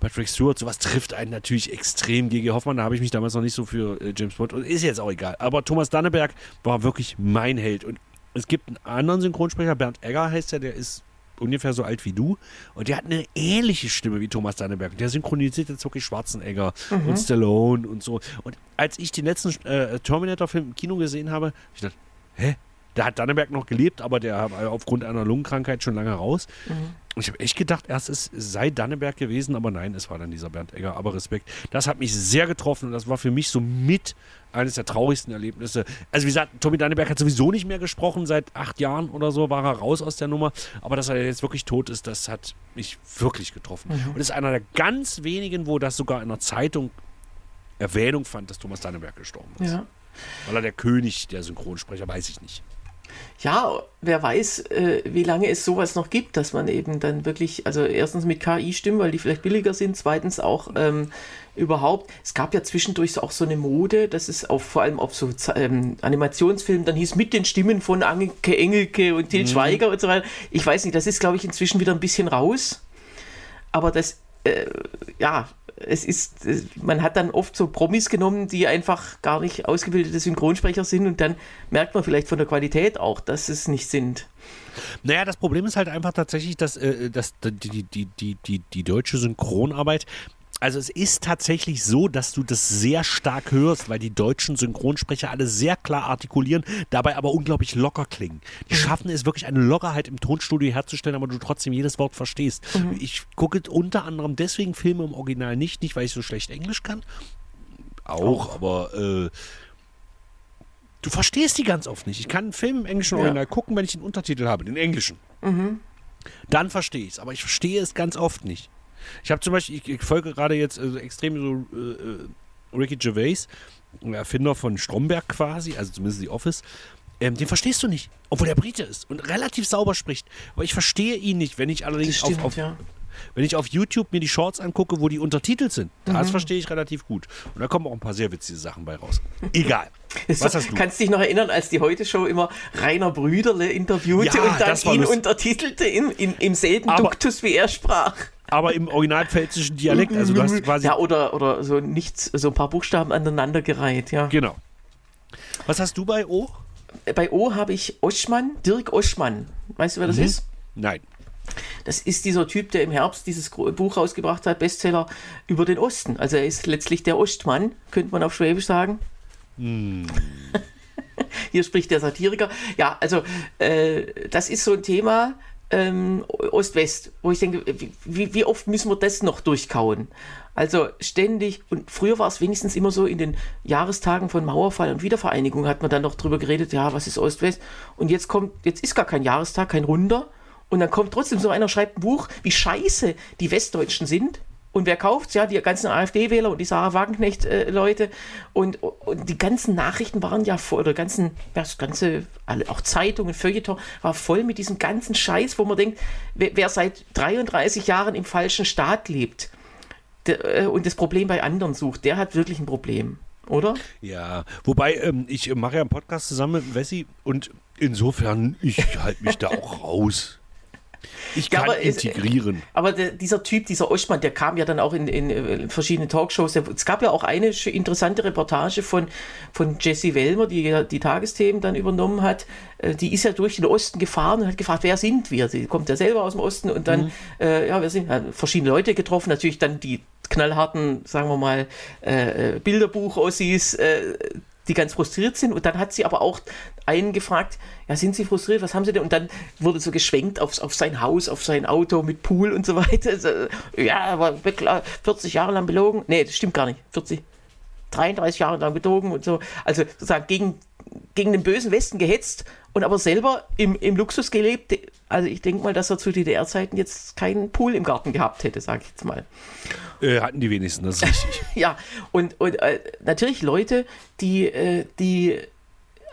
S3: Patrick Stewart, sowas trifft einen natürlich extrem. G.G. Hoffmann, da habe ich mich damals noch nicht so für äh, James Bond, und ist jetzt auch egal. Aber Thomas Danneberg war wirklich mein Held. Und es gibt einen anderen Synchronsprecher, Bernd Egger heißt er, der ist ungefähr so alt wie du. Und der hat eine ähnliche Stimme wie Thomas Danneberg. Der synchronisiert jetzt wirklich Schwarzenegger mhm. und Stallone und so. Und als ich den letzten äh, Terminator-Film im Kino gesehen habe, habe ich gedacht, hä? Da hat Danneberg noch gelebt, aber der war aufgrund einer Lungenkrankheit schon lange raus. Mhm. Und ich habe echt gedacht, erst es sei Danneberg gewesen, aber nein, es war dann dieser Bernd Egger. Aber Respekt. Das hat mich sehr getroffen und das war für mich so mit eines der traurigsten Erlebnisse. Also wie gesagt, Tommy Danneberg hat sowieso nicht mehr gesprochen. Seit acht Jahren oder so war er raus aus der Nummer. Aber dass er jetzt wirklich tot ist, das hat mich wirklich getroffen. Mhm. Und ist einer der ganz wenigen, wo das sogar in der Zeitung Erwähnung fand, dass Thomas Danneberg gestorben ist. Ja. Weil er der König der Synchronsprecher, weiß ich nicht
S2: ja, wer weiß, äh, wie lange es sowas noch gibt, dass man eben dann wirklich, also erstens mit KI stimmen, weil die vielleicht billiger sind, zweitens auch ähm, überhaupt, es gab ja zwischendurch so auch so eine Mode, dass es auf, vor allem auf so ähm, Animationsfilmen dann hieß mit den Stimmen von Angelke, Engelke und Til mhm. Schweiger und so weiter. Ich weiß nicht, das ist, glaube ich, inzwischen wieder ein bisschen raus. Aber das, äh, ja, es ist, man hat dann oft so Promis genommen, die einfach gar nicht ausgebildete Synchronsprecher sind und dann merkt man vielleicht von der Qualität auch, dass es nicht sind.
S3: Naja, das Problem ist halt einfach tatsächlich, dass, äh, dass die, die, die, die, die deutsche Synchronarbeit also es ist tatsächlich so, dass du das sehr stark hörst, weil die deutschen Synchronsprecher alle sehr klar artikulieren, dabei aber unglaublich locker klingen. Die mhm. schaffen es wirklich eine Lockerheit im Tonstudio herzustellen, aber du trotzdem jedes Wort verstehst. Mhm. Ich gucke unter anderem deswegen Filme im Original nicht, nicht weil ich so schlecht Englisch kann. Auch, oh. aber äh, du verstehst die ganz oft nicht. Ich kann einen Film im englischen Original ja. gucken, wenn ich den Untertitel habe, den englischen. Mhm. Dann verstehe ich es, aber ich verstehe es ganz oft nicht. Ich habe zum Beispiel, ich, ich, folge gerade jetzt also extrem so äh, äh, Ricky Gervais, Erfinder von Stromberg quasi, also zumindest die Office. Ähm, den verstehst du nicht, obwohl der Brite ist und relativ sauber spricht. Aber ich verstehe ihn nicht, wenn ich allerdings stimmt, auf, auf ja. wenn ich auf YouTube mir die Shorts angucke, wo die untertitelt sind. Das mhm. verstehe ich relativ gut. Und da kommen auch ein paar sehr witzige Sachen bei raus. Egal.
S2: Was hast du? Kannst du dich noch erinnern, als die Heute-Show immer Rainer Brüderle interviewte ja, und dann ihn lustig. untertitelte in, in, im selben Aber Duktus, wie er sprach
S3: aber im originalpfälzischen Dialekt. Also du hast quasi.
S2: Ja, oder, oder so nichts, so ein paar Buchstaben aneinandergereiht, ja.
S3: Genau. Was hast du bei O?
S2: Bei O habe ich Oschmann, Dirk Oschmann. Weißt du, wer das mhm. ist?
S3: Nein.
S2: Das ist dieser Typ, der im Herbst dieses Buch rausgebracht hat, Bestseller über den Osten. Also er ist letztlich der Ostmann, könnte man auf Schwäbisch sagen. Mm. Hier spricht der Satiriker. Ja, also äh, das ist so ein Thema, ähm, Ost-West, wo ich denke, wie, wie, oft müssen wir das noch durchkauen? Also ständig, und früher war es wenigstens immer so, in den Jahrestagen von Mauerfall und Wiedervereinigung hat man dann noch drüber geredet, ja, was ist Ost-West? Und jetzt kommt, jetzt ist gar kein Jahrestag, kein Runder, und dann kommt trotzdem so einer, schreibt ein Buch, wie scheiße die Westdeutschen sind, und wer kauft Ja, die ganzen AfD-Wähler und die Sarah Wagenknecht-Leute. Und, und, die ganzen Nachrichten waren ja voll, oder ganzen, das ganze, alle, auch Zeitungen, Feuilleton, war voll mit diesem ganzen Scheiß, wo man denkt, wer, wer seit 33 Jahren im falschen Staat lebt der, äh, und das Problem bei anderen sucht, der hat wirklich ein Problem. oder?
S3: Ja, wobei ähm, ich mache ja einen Podcast zusammen mit Wessi und insofern, ich halte mich da auch raus. Ich kann aber integrieren.
S2: Aber der, dieser Typ, dieser Oschmann, der kam ja dann auch in, in, äh, verschiedene Talkshows. Es gab ja auch eine interessante Reportage von, von Jessie Wellmer, die ja die Tagesthemen dann übernommen hat. Äh, die ist ja durch den Osten gefahren und hat gefragt, wer sind wir? Sie kommt ja selber aus dem Osten und dann, mhm. äh, ja, wir sind ja, verschiedene Leute getroffen, natürlich dann die knallharten, sagen wir mal, äh, äh Bilderbuch-Ossis, äh, die ganz frustriert sind. Und dann hat sie aber auch einen gefragt, ja, sind Sie frustriert, was haben Sie denn? Und dann wurde so geschwenkt auf, auf sein Haus, auf sein Auto mit Pool und so weiter. Also, ja, aber 40 Jahre lang belogen. Nee, das stimmt gar nicht. 40, 33 Jahre lang betrogen und so. Also sozusagen gegen, gegen den bösen Westen gehetzt und aber selber im, im Luxus gelebt. Also ich denke mal, dass er zu DDR-Zeiten jetzt keinen Pool im Garten gehabt hätte, sage ich jetzt mal.
S3: Äh, hatten die wenigsten, das ist richtig.
S2: ja, und, und äh, natürlich Leute, die, äh, die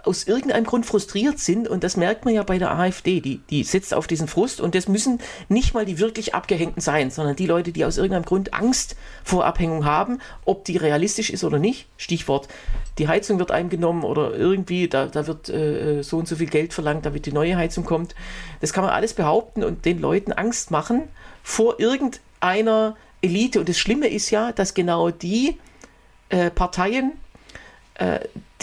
S2: aus irgendeinem Grund frustriert sind und das merkt man ja bei der AfD, die, die sitzt auf diesen Frust und das müssen nicht mal die wirklich Abgehängten sein, sondern die Leute, die aus irgendeinem Grund Angst vor Abhängung haben, ob die realistisch ist oder nicht. Stichwort, die Heizung wird eingenommen oder irgendwie, da, da wird äh, so und so viel Geld verlangt, damit die neue Heizung kommt. Das kann man alles behaupten und den Leuten Angst machen vor irgendeiner Elite. Und das Schlimme ist ja, dass genau die äh, Parteien, äh,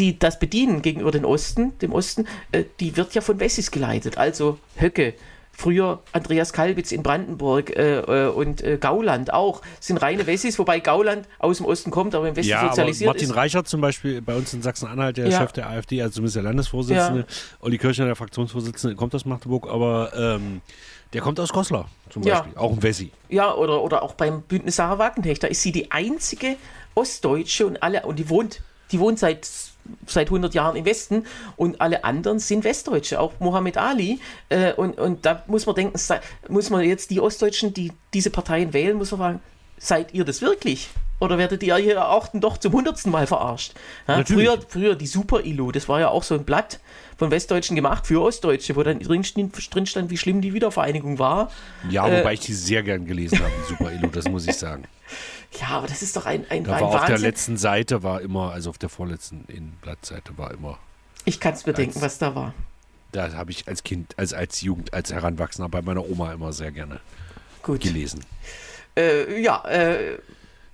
S2: die das bedienen gegenüber den Osten, dem Osten, äh, die wird ja von Wessis geleitet. Also Höcke, früher Andreas Kalbitz in Brandenburg äh, äh, und äh, Gauland auch, sind reine Wessis, wobei Gauland aus dem Osten kommt, aber im Westen ja, sozialisiert
S3: Martin ist. Reichert zum Beispiel bei uns in Sachsen-Anhalt, der ja. Chef der AfD, also zumindest der Landesvorsitzende, ja. Olli Kirchner, der Fraktionsvorsitzende, kommt aus Magdeburg, aber ähm, der kommt aus Goslar zum Beispiel, auch ein Wessi.
S2: Ja, oder, oder auch beim Bündnis Sarah Wagenknecht, da ist sie die einzige Ostdeutsche und alle, und die wohnt, die wohnt seit seit 100 Jahren im Westen und alle anderen sind Westdeutsche, auch Mohammed Ali. Äh, und, und da muss man denken, muss man jetzt die Ostdeutschen, die diese Parteien wählen, muss man fragen, seid ihr das wirklich? Oder werdet ihr hier auch doch zum hundertsten Mal verarscht? Ja, früher, früher die Super-ILO, das war ja auch so ein Blatt von Westdeutschen gemacht für Ostdeutsche, wo dann drin, drin stand, wie schlimm die Wiedervereinigung war.
S3: Ja, wobei äh, ich die sehr gern gelesen habe, die Super-ILO, das muss ich sagen.
S2: Ja, aber das ist doch ein, ein,
S3: da ein war Wahnsinn. Auf der letzten Seite war immer, also auf der vorletzten Innenblattseite war immer.
S2: Ich kann es bedenken, was da war.
S3: Da habe ich als Kind, als, als Jugend, als Heranwachsender bei meiner Oma immer sehr gerne Gut. gelesen.
S2: Äh, ja, äh,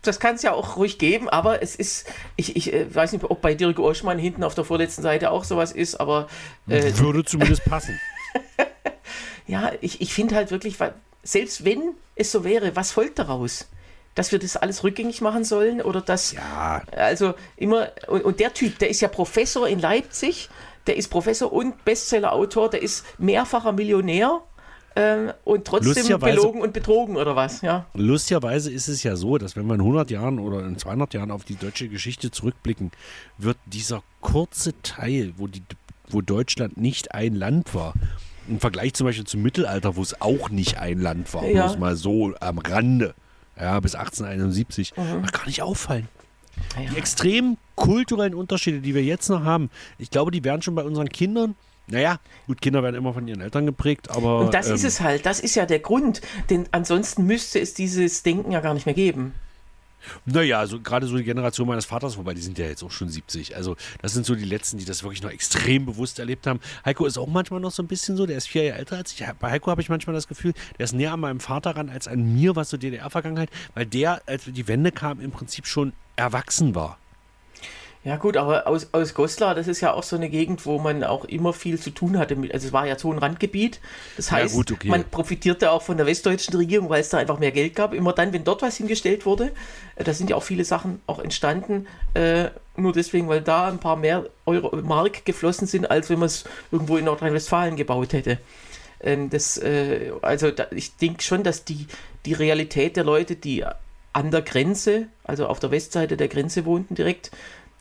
S2: das kann es ja auch ruhig geben, aber es ist, ich, ich äh, weiß nicht, ob bei Dirk Oschmann hinten auf der vorletzten Seite auch sowas ist, aber.
S3: Äh, Würde zumindest passen.
S2: ja, ich, ich finde halt wirklich, selbst wenn es so wäre, was folgt daraus? Dass wir das alles rückgängig machen sollen oder dass
S3: ja.
S2: also immer und, und, der Typ, der ist ja Professor in Leipzig, der ist Professor und Bestsellerautor, der ist mehrfacher Millionär äh, und trotzdem belogen und betrogen oder was, ja.
S3: Lustigerweise ist es ja so, dass wenn wir in 100 Jahren oder in 200 Jahren auf die deutsche Geschichte zurückblicken, wird dieser kurze Teil, wo die wo Deutschland nicht ein Land war, im Vergleich zum Beispiel zum Mittelalter, wo es auch nicht ein Land war, ja. bloß mal so am Rande ja, bis 1871, mhm. gar nicht auffallen. Ja. Die extremen kulturellen Unterschiede, die wir jetzt noch haben, ich glaube, die werden schon bei unseren Kindern naja, gut, Kinder werden immer von ihren Eltern geprägt, aber.
S2: Und das ähm, ist es halt, das ist ja der Grund, denn ansonsten müsste es dieses Denken ja gar nicht mehr geben.
S3: Naja, also gerade so die Generation meines Vaters, wobei die sind ja jetzt auch schon 70. Also das sind so die Letzten, die das wirklich noch extrem bewusst erlebt haben. Heiko ist auch manchmal noch so ein bisschen so, der ist vier Jahre älter als ich. Bei Heiko habe ich manchmal das Gefühl, der ist näher an meinem Vater ran als an mir, was so DDR-Vergangenheit, weil der, als die Wende kam, im Prinzip schon erwachsen war.
S2: Ja gut, aber aus, aus Goslar, das ist ja auch so eine Gegend, wo man auch immer viel zu tun hatte. also es war ja so ein Randgebiet. Das heißt, ja, gut, okay. man profitierte auch von der westdeutschen Regierung, weil es da einfach mehr Geld gab. Immer dann, wenn dort was hingestellt wurde, äh, da sind ja auch viele Sachen auch entstanden. Äh, nur deswegen, weil da ein paar mehr Euro, Mark geflossen sind, als wenn man es irgendwo in Nordrhein-Westfalen gebaut hätte. Ähm, das, äh, also da, ich denke schon, dass die, die Realität der Leute, die an der Grenze, also auf der Westseite der Grenze wohnten direkt,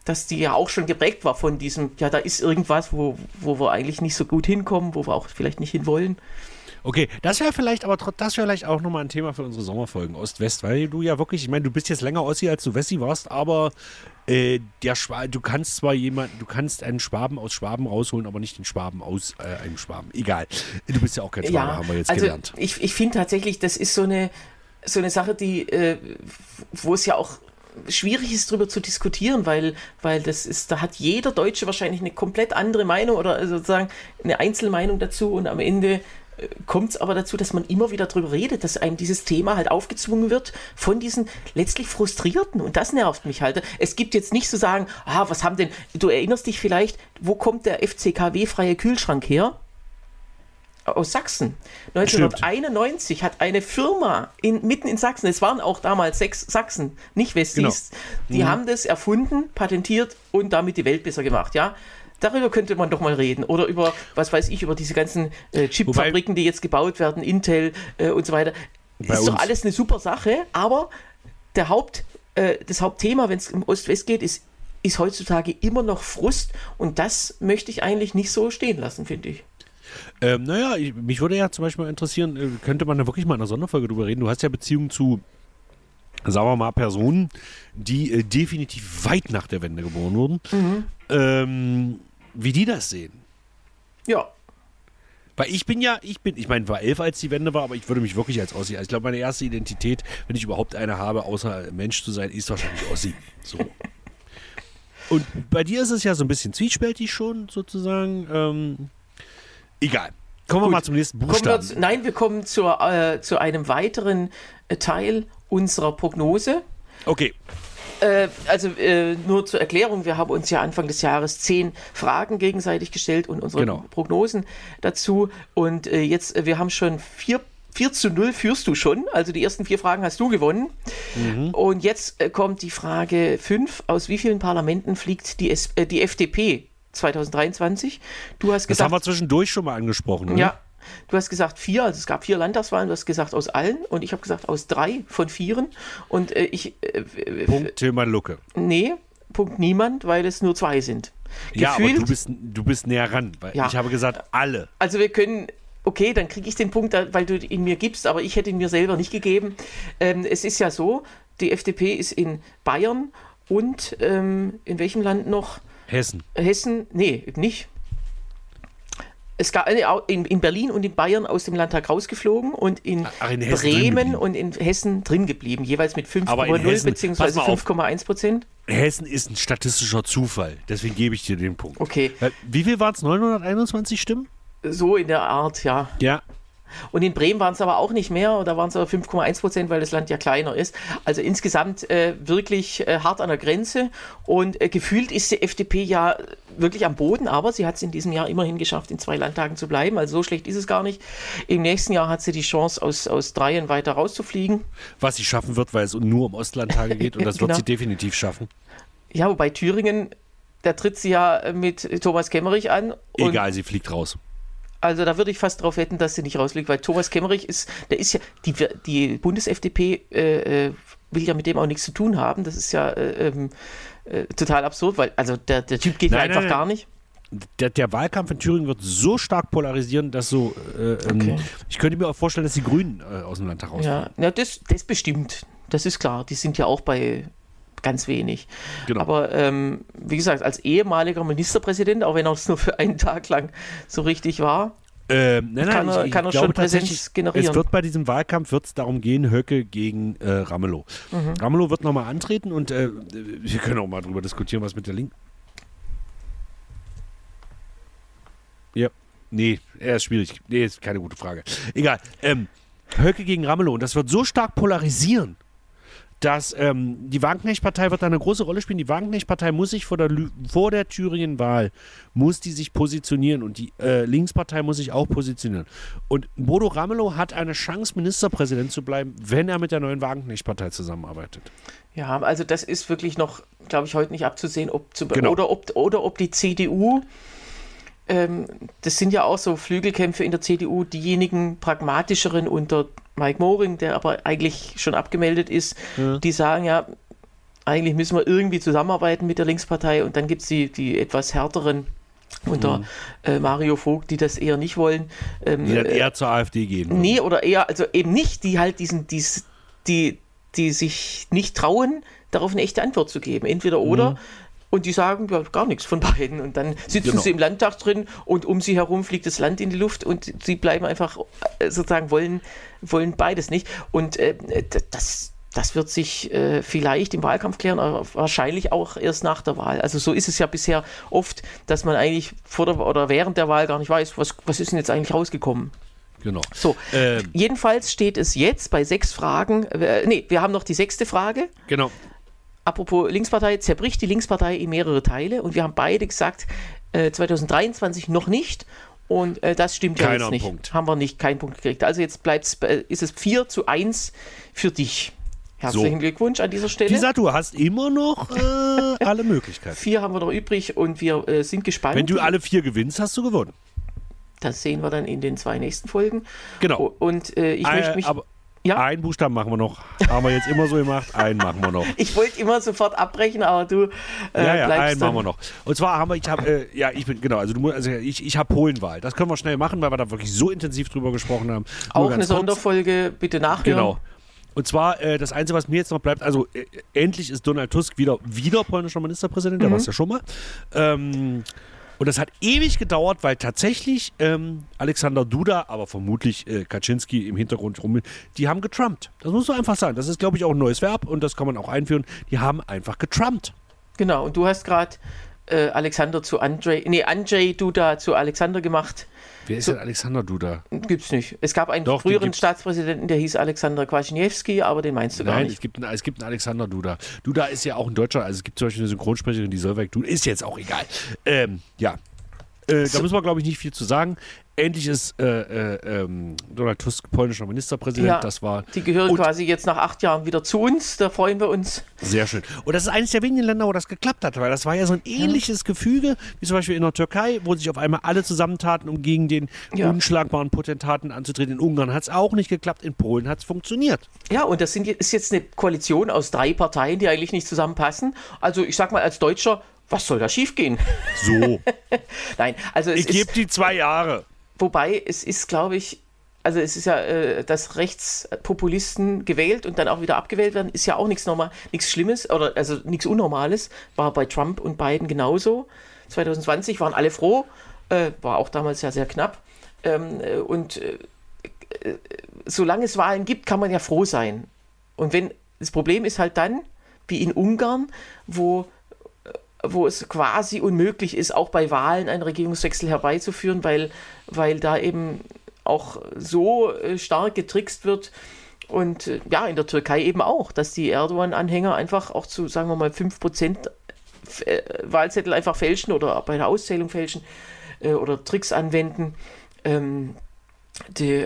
S2: dass die ja auch schon geprägt war von diesem, ja, da ist irgendwas, wo, wo wir eigentlich nicht so gut hinkommen, wo wir auch vielleicht nicht hinwollen.
S3: Okay, das wäre vielleicht, aber das wäre vielleicht auch nochmal ein Thema für unsere Sommerfolgen Ost-West, weil du ja wirklich, ich meine, du bist jetzt länger Ossi, als du Wessi warst, aber äh, der Schwa du kannst zwar jemanden, du kannst einen Schwaben aus Schwaben rausholen, aber nicht den Schwaben aus äh, einem Schwaben. Egal. Du bist ja auch kein Schwabe, ja, haben wir jetzt also gelernt.
S2: Ich, ich finde tatsächlich, das ist so eine, so eine Sache, die, äh, wo es ja auch schwierig ist, darüber zu diskutieren, weil, weil das ist, da hat jeder Deutsche wahrscheinlich eine komplett andere Meinung oder sozusagen eine Einzelmeinung dazu und am Ende äh, kommt es aber dazu, dass man immer wieder darüber redet, dass einem dieses Thema halt aufgezwungen wird von diesen letztlich Frustrierten und das nervt mich halt. Es gibt jetzt nicht zu so sagen, ah, was haben denn, du erinnerst dich vielleicht, wo kommt der FCKW-freie Kühlschrank her? Aus Sachsen. 1991 Stimmt. hat eine Firma in, mitten in Sachsen, es waren auch damals sechs Sachsen, nicht Westies, genau. die mhm. haben das erfunden, patentiert und damit die Welt besser gemacht, ja. Darüber könnte man doch mal reden. Oder über, was weiß ich, über diese ganzen äh, Chipfabriken, die jetzt gebaut werden, Intel äh, und so weiter. Ist uns. doch alles eine super Sache, aber der Haupt, äh, das Hauptthema, wenn es um Ost-West geht, ist, ist heutzutage immer noch Frust und das möchte ich eigentlich nicht so stehen lassen, finde ich.
S3: Ähm, naja, ich, mich würde ja zum Beispiel interessieren, äh, könnte man da wirklich mal in einer Sonderfolge drüber reden? Du hast ja Beziehungen zu, sagen wir mal, Personen, die äh, definitiv weit nach der Wende geboren wurden. Mhm. Ähm, wie die das sehen.
S2: Ja.
S3: Weil ich bin ja, ich bin, ich meine, war elf, als die Wende war, aber ich würde mich wirklich als Ossi. Also ich glaube, meine erste Identität, wenn ich überhaupt eine habe, außer Mensch zu sein, ist wahrscheinlich Ossi. So. Und bei dir ist es ja so ein bisschen zwiespältig schon, sozusagen. Ähm, Egal. Kommen Gut. wir mal zum nächsten Buchstaben.
S2: Zu, nein, wir kommen zur, äh, zu einem weiteren äh, Teil unserer Prognose.
S3: Okay.
S2: Äh, also äh, nur zur Erklärung, wir haben uns ja Anfang des Jahres zehn Fragen gegenseitig gestellt und unsere genau. Prognosen dazu. Und äh, jetzt, äh, wir haben schon vier 4 zu 0 führst du schon. Also die ersten vier Fragen hast du gewonnen. Mhm. Und jetzt kommt die Frage 5. Aus wie vielen Parlamenten fliegt die, S die FDP 2023. Du hast gesagt.
S3: Das haben wir zwischendurch schon mal angesprochen.
S2: Ne? Ja. Du hast gesagt vier, also es gab vier Landtagswahlen, du hast gesagt aus allen und ich habe gesagt aus drei von vieren. Und äh, ich. Äh,
S3: Punkt Tilman Lucke.
S2: Nee, Punkt niemand, weil es nur zwei sind.
S3: Ja, Gefühlt, aber du bist, du bist näher ran, weil ja. ich habe gesagt alle.
S2: Also wir können okay, dann kriege ich den Punkt, weil du ihn mir gibst, aber ich hätte ihn mir selber nicht gegeben. Ähm, es ist ja so, die FDP ist in Bayern und ähm, in welchem Land noch?
S3: Hessen.
S2: Hessen, nee, nicht. Es gab in, in Berlin und in Bayern aus dem Landtag rausgeflogen und in, Ach, in Bremen und in Hessen drin geblieben, jeweils mit 5,0 bzw. 5,1 Prozent.
S3: Hessen ist ein statistischer Zufall, deswegen gebe ich dir den Punkt.
S2: Okay.
S3: Wie viel waren es? 921 Stimmen?
S2: So in der Art, ja.
S3: Ja,
S2: und in Bremen waren es aber auch nicht mehr, da waren es aber 5,1 Prozent, weil das Land ja kleiner ist. Also insgesamt äh, wirklich äh, hart an der Grenze. Und äh, gefühlt ist die FDP ja wirklich am Boden, aber sie hat es in diesem Jahr immerhin geschafft, in zwei Landtagen zu bleiben. Also so schlecht ist es gar nicht. Im nächsten Jahr hat sie die Chance, aus, aus dreien weiter rauszufliegen.
S3: Was sie schaffen wird, weil es nur um Ostlandtage geht und das genau. wird sie definitiv schaffen.
S2: Ja, wobei Thüringen, da tritt sie ja mit Thomas Kemmerich an.
S3: Egal, sie fliegt raus.
S2: Also da würde ich fast darauf wetten, dass sie nicht rausliegt, weil Thomas Kemmerich ist, der ist ja, die, die Bundes-FDP äh, äh, will ja mit dem auch nichts zu tun haben. Das ist ja äh, ähm, äh, total absurd, weil also der, der Typ geht nein, einfach nein, gar nicht.
S3: Der, der, Wahlkampf in Thüringen wird so stark polarisieren, dass so, äh, ähm, okay. ich könnte mir auch vorstellen, dass die Grünen äh, aus dem Landtag rausfallen.
S2: Ja, ja das, das bestimmt. Das ist klar. Die sind ja auch bei ganz wenig. Genau. Aber ähm, wie gesagt, als ehemaliger Ministerpräsident, auch wenn er es nur für einen Tag lang so richtig war,
S3: ähm, nein, nein, kann er, ich, kann er schon Präsenz generieren. Es wird bei diesem Wahlkampf wird's darum gehen, Höcke gegen äh, Ramelow. Mhm. Ramelow wird nochmal antreten und äh, wir können auch mal drüber diskutieren, was mit der Linken. Ja, nee, er ist schwierig. Nee, ist keine gute Frage. Egal. Ähm, Höcke gegen Ramelow und das wird so stark polarisieren dass ähm, die Wagenknecht-Partei wird da eine große Rolle spielen. Die Wagenknecht-Partei muss sich vor der, vor der Thüringen-Wahl, muss die sich positionieren und die äh, Linkspartei muss sich auch positionieren. Und Bodo Ramelow hat eine Chance, Ministerpräsident zu bleiben, wenn er mit der neuen Wagenknecht-Partei zusammenarbeitet.
S2: Ja, also das ist wirklich noch, glaube ich, heute nicht abzusehen, ob zu, genau. oder, ob, oder ob die CDU ähm, das sind ja auch so Flügelkämpfe in der CDU, diejenigen pragmatischeren unter Mike Moring, der aber eigentlich schon abgemeldet ist, ja. die sagen ja, eigentlich müssen wir irgendwie zusammenarbeiten mit der Linkspartei und dann gibt es die, die etwas härteren unter mhm. äh, Mario Vogt, die das eher nicht wollen.
S3: Ähm, die dann eher äh, zur AfD gehen.
S2: Nee, oder eher, also eben nicht, die halt diesen, dies, die, die sich nicht trauen, darauf eine echte Antwort zu geben. Entweder oder. Mhm und die sagen ja, gar nichts von beiden. Und dann sitzen genau. sie im Landtag drin und um sie herum fliegt das Land in die Luft und sie bleiben einfach äh, sozusagen wollen, wollen beides nicht. Und äh, das, das wird sich äh, vielleicht im Wahlkampf klären, aber wahrscheinlich auch erst nach der Wahl. Also so ist es ja bisher oft, dass man eigentlich vor der oder während der Wahl gar nicht weiß, was, was ist denn jetzt eigentlich rausgekommen.
S3: Genau.
S2: So, ähm. jedenfalls steht es jetzt bei sechs Fragen. Äh, nee, wir haben noch die sechste Frage.
S3: Genau.
S2: Apropos Linkspartei, zerbricht die Linkspartei in mehrere Teile und wir haben beide gesagt, äh, 2023 noch nicht. Und äh, das stimmt ja jetzt nicht. Punkt. Haben wir nicht, keinen Punkt gekriegt. Also jetzt bleibt's, äh, ist es 4 zu 1 für dich. Herzlichen so. Glückwunsch an dieser Stelle.
S3: Wie gesagt, du hast immer noch äh, alle Möglichkeiten.
S2: Vier haben wir noch übrig und wir äh, sind gespannt.
S3: Wenn du alle vier gewinnst, hast du gewonnen.
S2: Das sehen wir dann in den zwei nächsten Folgen.
S3: Genau.
S2: Und äh, ich möchte mich.
S3: Aber ja? Einen Buchstaben machen wir noch. Haben wir jetzt immer so gemacht. Einen machen wir noch.
S2: Ich wollte immer sofort abbrechen, aber du
S3: äh, ja, ja, bleibst einen machen wir noch. Und zwar haben wir, ich habe, äh, ja, ich bin genau, also du, also ich, ich habe Polenwahl. Das können wir schnell machen, weil wir da wirklich so intensiv drüber gesprochen haben.
S2: Auch eine Sonderfolge, bitte nachhören. Genau.
S3: Und zwar, äh, das Einzige, was mir jetzt noch bleibt, also äh, endlich ist Donald Tusk wieder, wieder polnischer Ministerpräsident, der mhm. war es ja schon mal. Ähm, und das hat ewig gedauert, weil tatsächlich ähm, Alexander Duda, aber vermutlich äh, Kaczynski im Hintergrund rum, die haben getrumpt. Das muss man einfach sagen. Das ist, glaube ich, auch ein neues Verb und das kann man auch einführen. Die haben einfach getrumpt.
S2: Genau, und du hast gerade äh, Alexander zu Andrei, nee, Andrzej Duda zu Alexander gemacht.
S3: Wer ist so, denn Alexander Duda?
S2: Gibt's nicht. Es gab einen Doch, früheren Staatspräsidenten, der hieß Alexander Kwaśniewski, aber den meinst du
S3: Nein,
S2: gar nicht.
S3: Nein, es gibt, einen, es gibt einen Alexander Duda. Duda ist ja auch ein Deutscher, also es gibt zum Beispiel eine Synchronsprecherin, die Solveig Duda, ist jetzt auch egal. Ähm, ja. Äh. Da müssen wir, glaube ich, nicht viel zu sagen. Endlich ist äh, äh, ähm, Donald Tusk polnischer Ministerpräsident. Ja, das war.
S2: Die gehören quasi jetzt nach acht Jahren wieder zu uns. Da freuen wir uns.
S3: Sehr schön. Und das ist eines der wenigen Länder, wo das geklappt hat, weil das war ja so ein ähnliches ja. Gefüge wie zum Beispiel in der Türkei, wo sich auf einmal alle zusammentaten, um gegen den ja. unschlagbaren Potentaten anzutreten. In Ungarn hat es auch nicht geklappt, in Polen hat es funktioniert.
S2: Ja, und das sind, ist jetzt eine Koalition aus drei Parteien, die eigentlich nicht zusammenpassen. Also ich sag mal als Deutscher, was soll da schiefgehen?
S3: So.
S2: Nein, also
S3: ich gebe die zwei Jahre.
S2: Wobei es ist, glaube ich, also es ist ja, äh, dass Rechtspopulisten gewählt und dann auch wieder abgewählt werden, ist ja auch nichts normal, nichts Schlimmes oder also nichts Unnormales. War bei Trump und Biden genauso. 2020 waren alle froh, äh, war auch damals ja sehr knapp. Ähm, äh, und solange es Wahlen gibt, kann man ja froh sein. Und wenn das Problem ist halt dann, wie in Ungarn, wo wo es quasi unmöglich ist, auch bei Wahlen einen Regierungswechsel herbeizuführen, weil, weil da eben auch so äh, stark getrickst wird. Und äh, ja, in der Türkei eben auch, dass die Erdogan-Anhänger einfach auch zu, sagen wir mal, 5% äh, Wahlzettel einfach fälschen oder bei der Auszählung fälschen oder Tricks anwenden. Ähm, die,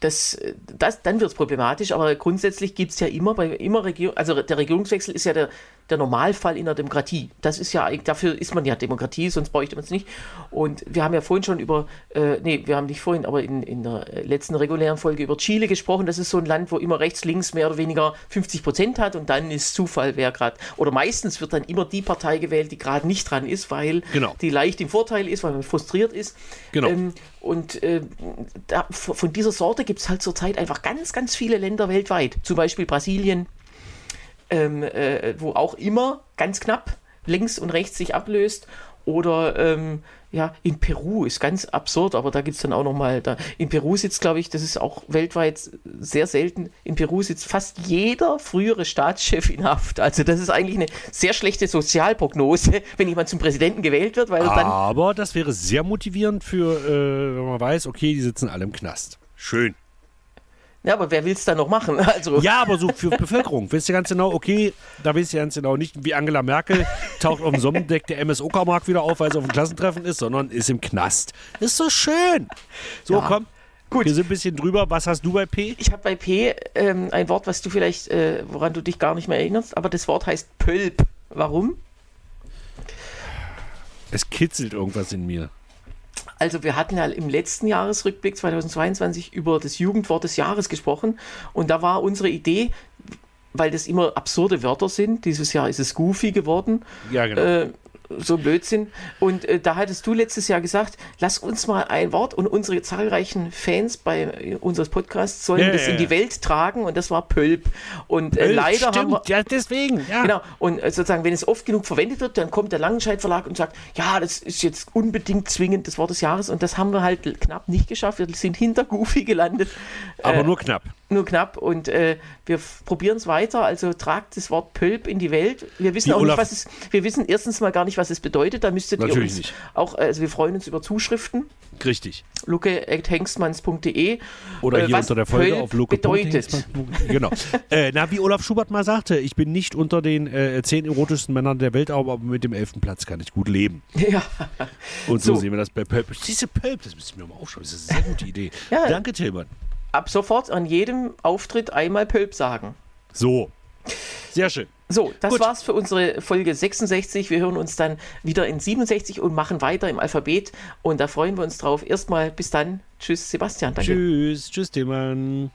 S2: das, das, dann wird es problematisch, aber grundsätzlich gibt es ja immer bei immer Regierung, also der Regierungswechsel ist ja der, der Normalfall in der Demokratie. Das ist ja, dafür ist man ja Demokratie, sonst bräuchte man es nicht. Und wir haben ja vorhin schon über, äh, nee, wir haben nicht vorhin, aber in, in der letzten regulären Folge über Chile gesprochen. Das ist so ein Land, wo immer rechts, links mehr oder weniger 50 Prozent hat und dann ist Zufall, wer gerade, oder meistens wird dann immer die Partei gewählt, die gerade nicht dran ist, weil
S3: genau.
S2: die leicht im Vorteil ist, weil man frustriert ist.
S3: Genau. Ähm,
S2: und äh, da, von dieser Sorte gibt es halt zurzeit einfach ganz, ganz viele Länder weltweit. Zum Beispiel Brasilien, ähm, äh, wo auch immer ganz knapp links und rechts sich ablöst. Oder ähm, ja, in Peru ist ganz absurd, aber da gibt es dann auch nochmal, in Peru sitzt, glaube ich, das ist auch weltweit sehr selten, in Peru sitzt fast jeder frühere Staatschef in Haft. Also das ist eigentlich eine sehr schlechte Sozialprognose, wenn jemand zum Präsidenten gewählt wird, weil dann...
S3: Aber das wäre sehr motivierend für, äh, wenn man weiß, okay, die sitzen alle im Knast. Schön.
S2: Ja, aber wer will es dann noch machen? Also.
S3: Ja, aber so für Bevölkerung. Weißt du ganz genau, okay, da weißt du ganz genau nicht, wie Angela Merkel taucht auf dem Sommerdeck der MS Uckermark wieder auf, weil sie auf dem Klassentreffen ist, sondern ist im Knast. Ist so schön. So, ja. komm. Gut. Wir sind ein bisschen drüber. Was hast du bei P?
S2: Ich habe bei P ähm, ein Wort, was du vielleicht, äh, woran du dich gar nicht mehr erinnerst, aber das Wort heißt Pölp. Warum?
S3: Es kitzelt irgendwas in mir.
S2: Also wir hatten ja im letzten Jahresrückblick 2022 über das Jugendwort des Jahres gesprochen und da war unsere Idee, weil das immer absurde Wörter sind, dieses Jahr ist es Goofy geworden,
S3: ja, genau. äh,
S2: so Blödsinn. Und äh, da hattest du letztes Jahr gesagt, lass uns mal ein Wort und unsere zahlreichen Fans bei äh, unseres Podcasts sollen
S3: Ja,
S2: das
S3: ja,
S2: in die Welt tragen und das war Pölp. Und äh,
S3: Äh,
S2: leider
S3: stimmt,
S2: haben wir.
S3: ja, deswegen. Ja.
S2: Genau, und äh, sozusagen, wenn es oft genug verwendet wird, dann kommt der Langenscheidt Verlag und sagt, ja, das ist jetzt unbedingt zwingend das Wort des Jahres und das haben wir halt knapp nicht geschafft. Wir sind hinter Goofy gelandet.
S3: Aber
S2: Äh,
S3: nur knapp.
S2: nur knapp und äh, wir probieren es weiter. Also tragt das Wort Pölp in die Welt. Wir wissen
S3: Wie
S2: auch
S3: Olaf-
S2: nicht, was es. Wir wissen erstens mal gar nicht, was es bedeutet. Da müsstet ihr
S3: Natürlich
S2: uns
S3: nicht.
S2: auch. Also wir freuen uns über Zuschriften.
S3: Richtig.
S2: luke@hengstmanns.de
S3: Oder
S2: äh,
S3: hier
S2: was
S3: unter der Folge
S2: Pölp
S3: auf Loke.
S2: bedeutet.
S3: Genau. äh, na, wie Olaf Schubert mal sagte, ich bin nicht unter den äh, zehn erotischsten Männern der Welt, aber mit dem elften Platz kann ich gut leben.
S2: Ja,
S3: Und so,
S2: So.
S3: sehen wir das bei Pölp. Diese Pölp, das müssen wir mal aufschreiben. Das ist eine sehr gute Idee.
S2: Ja.
S3: Danke, Tillmann.
S2: ab sofort an jedem Auftritt einmal Pölp sagen.
S3: So. Sehr schön.
S2: So, das
S3: Gut.
S2: war's für unsere Folge 66. Wir hören uns dann wieder in 67 und machen weiter im Alphabet. Und da freuen wir uns drauf. Erstmal bis dann. Tschüss, Sebastian. Danke.
S3: Tschüss, tschüss, Timon.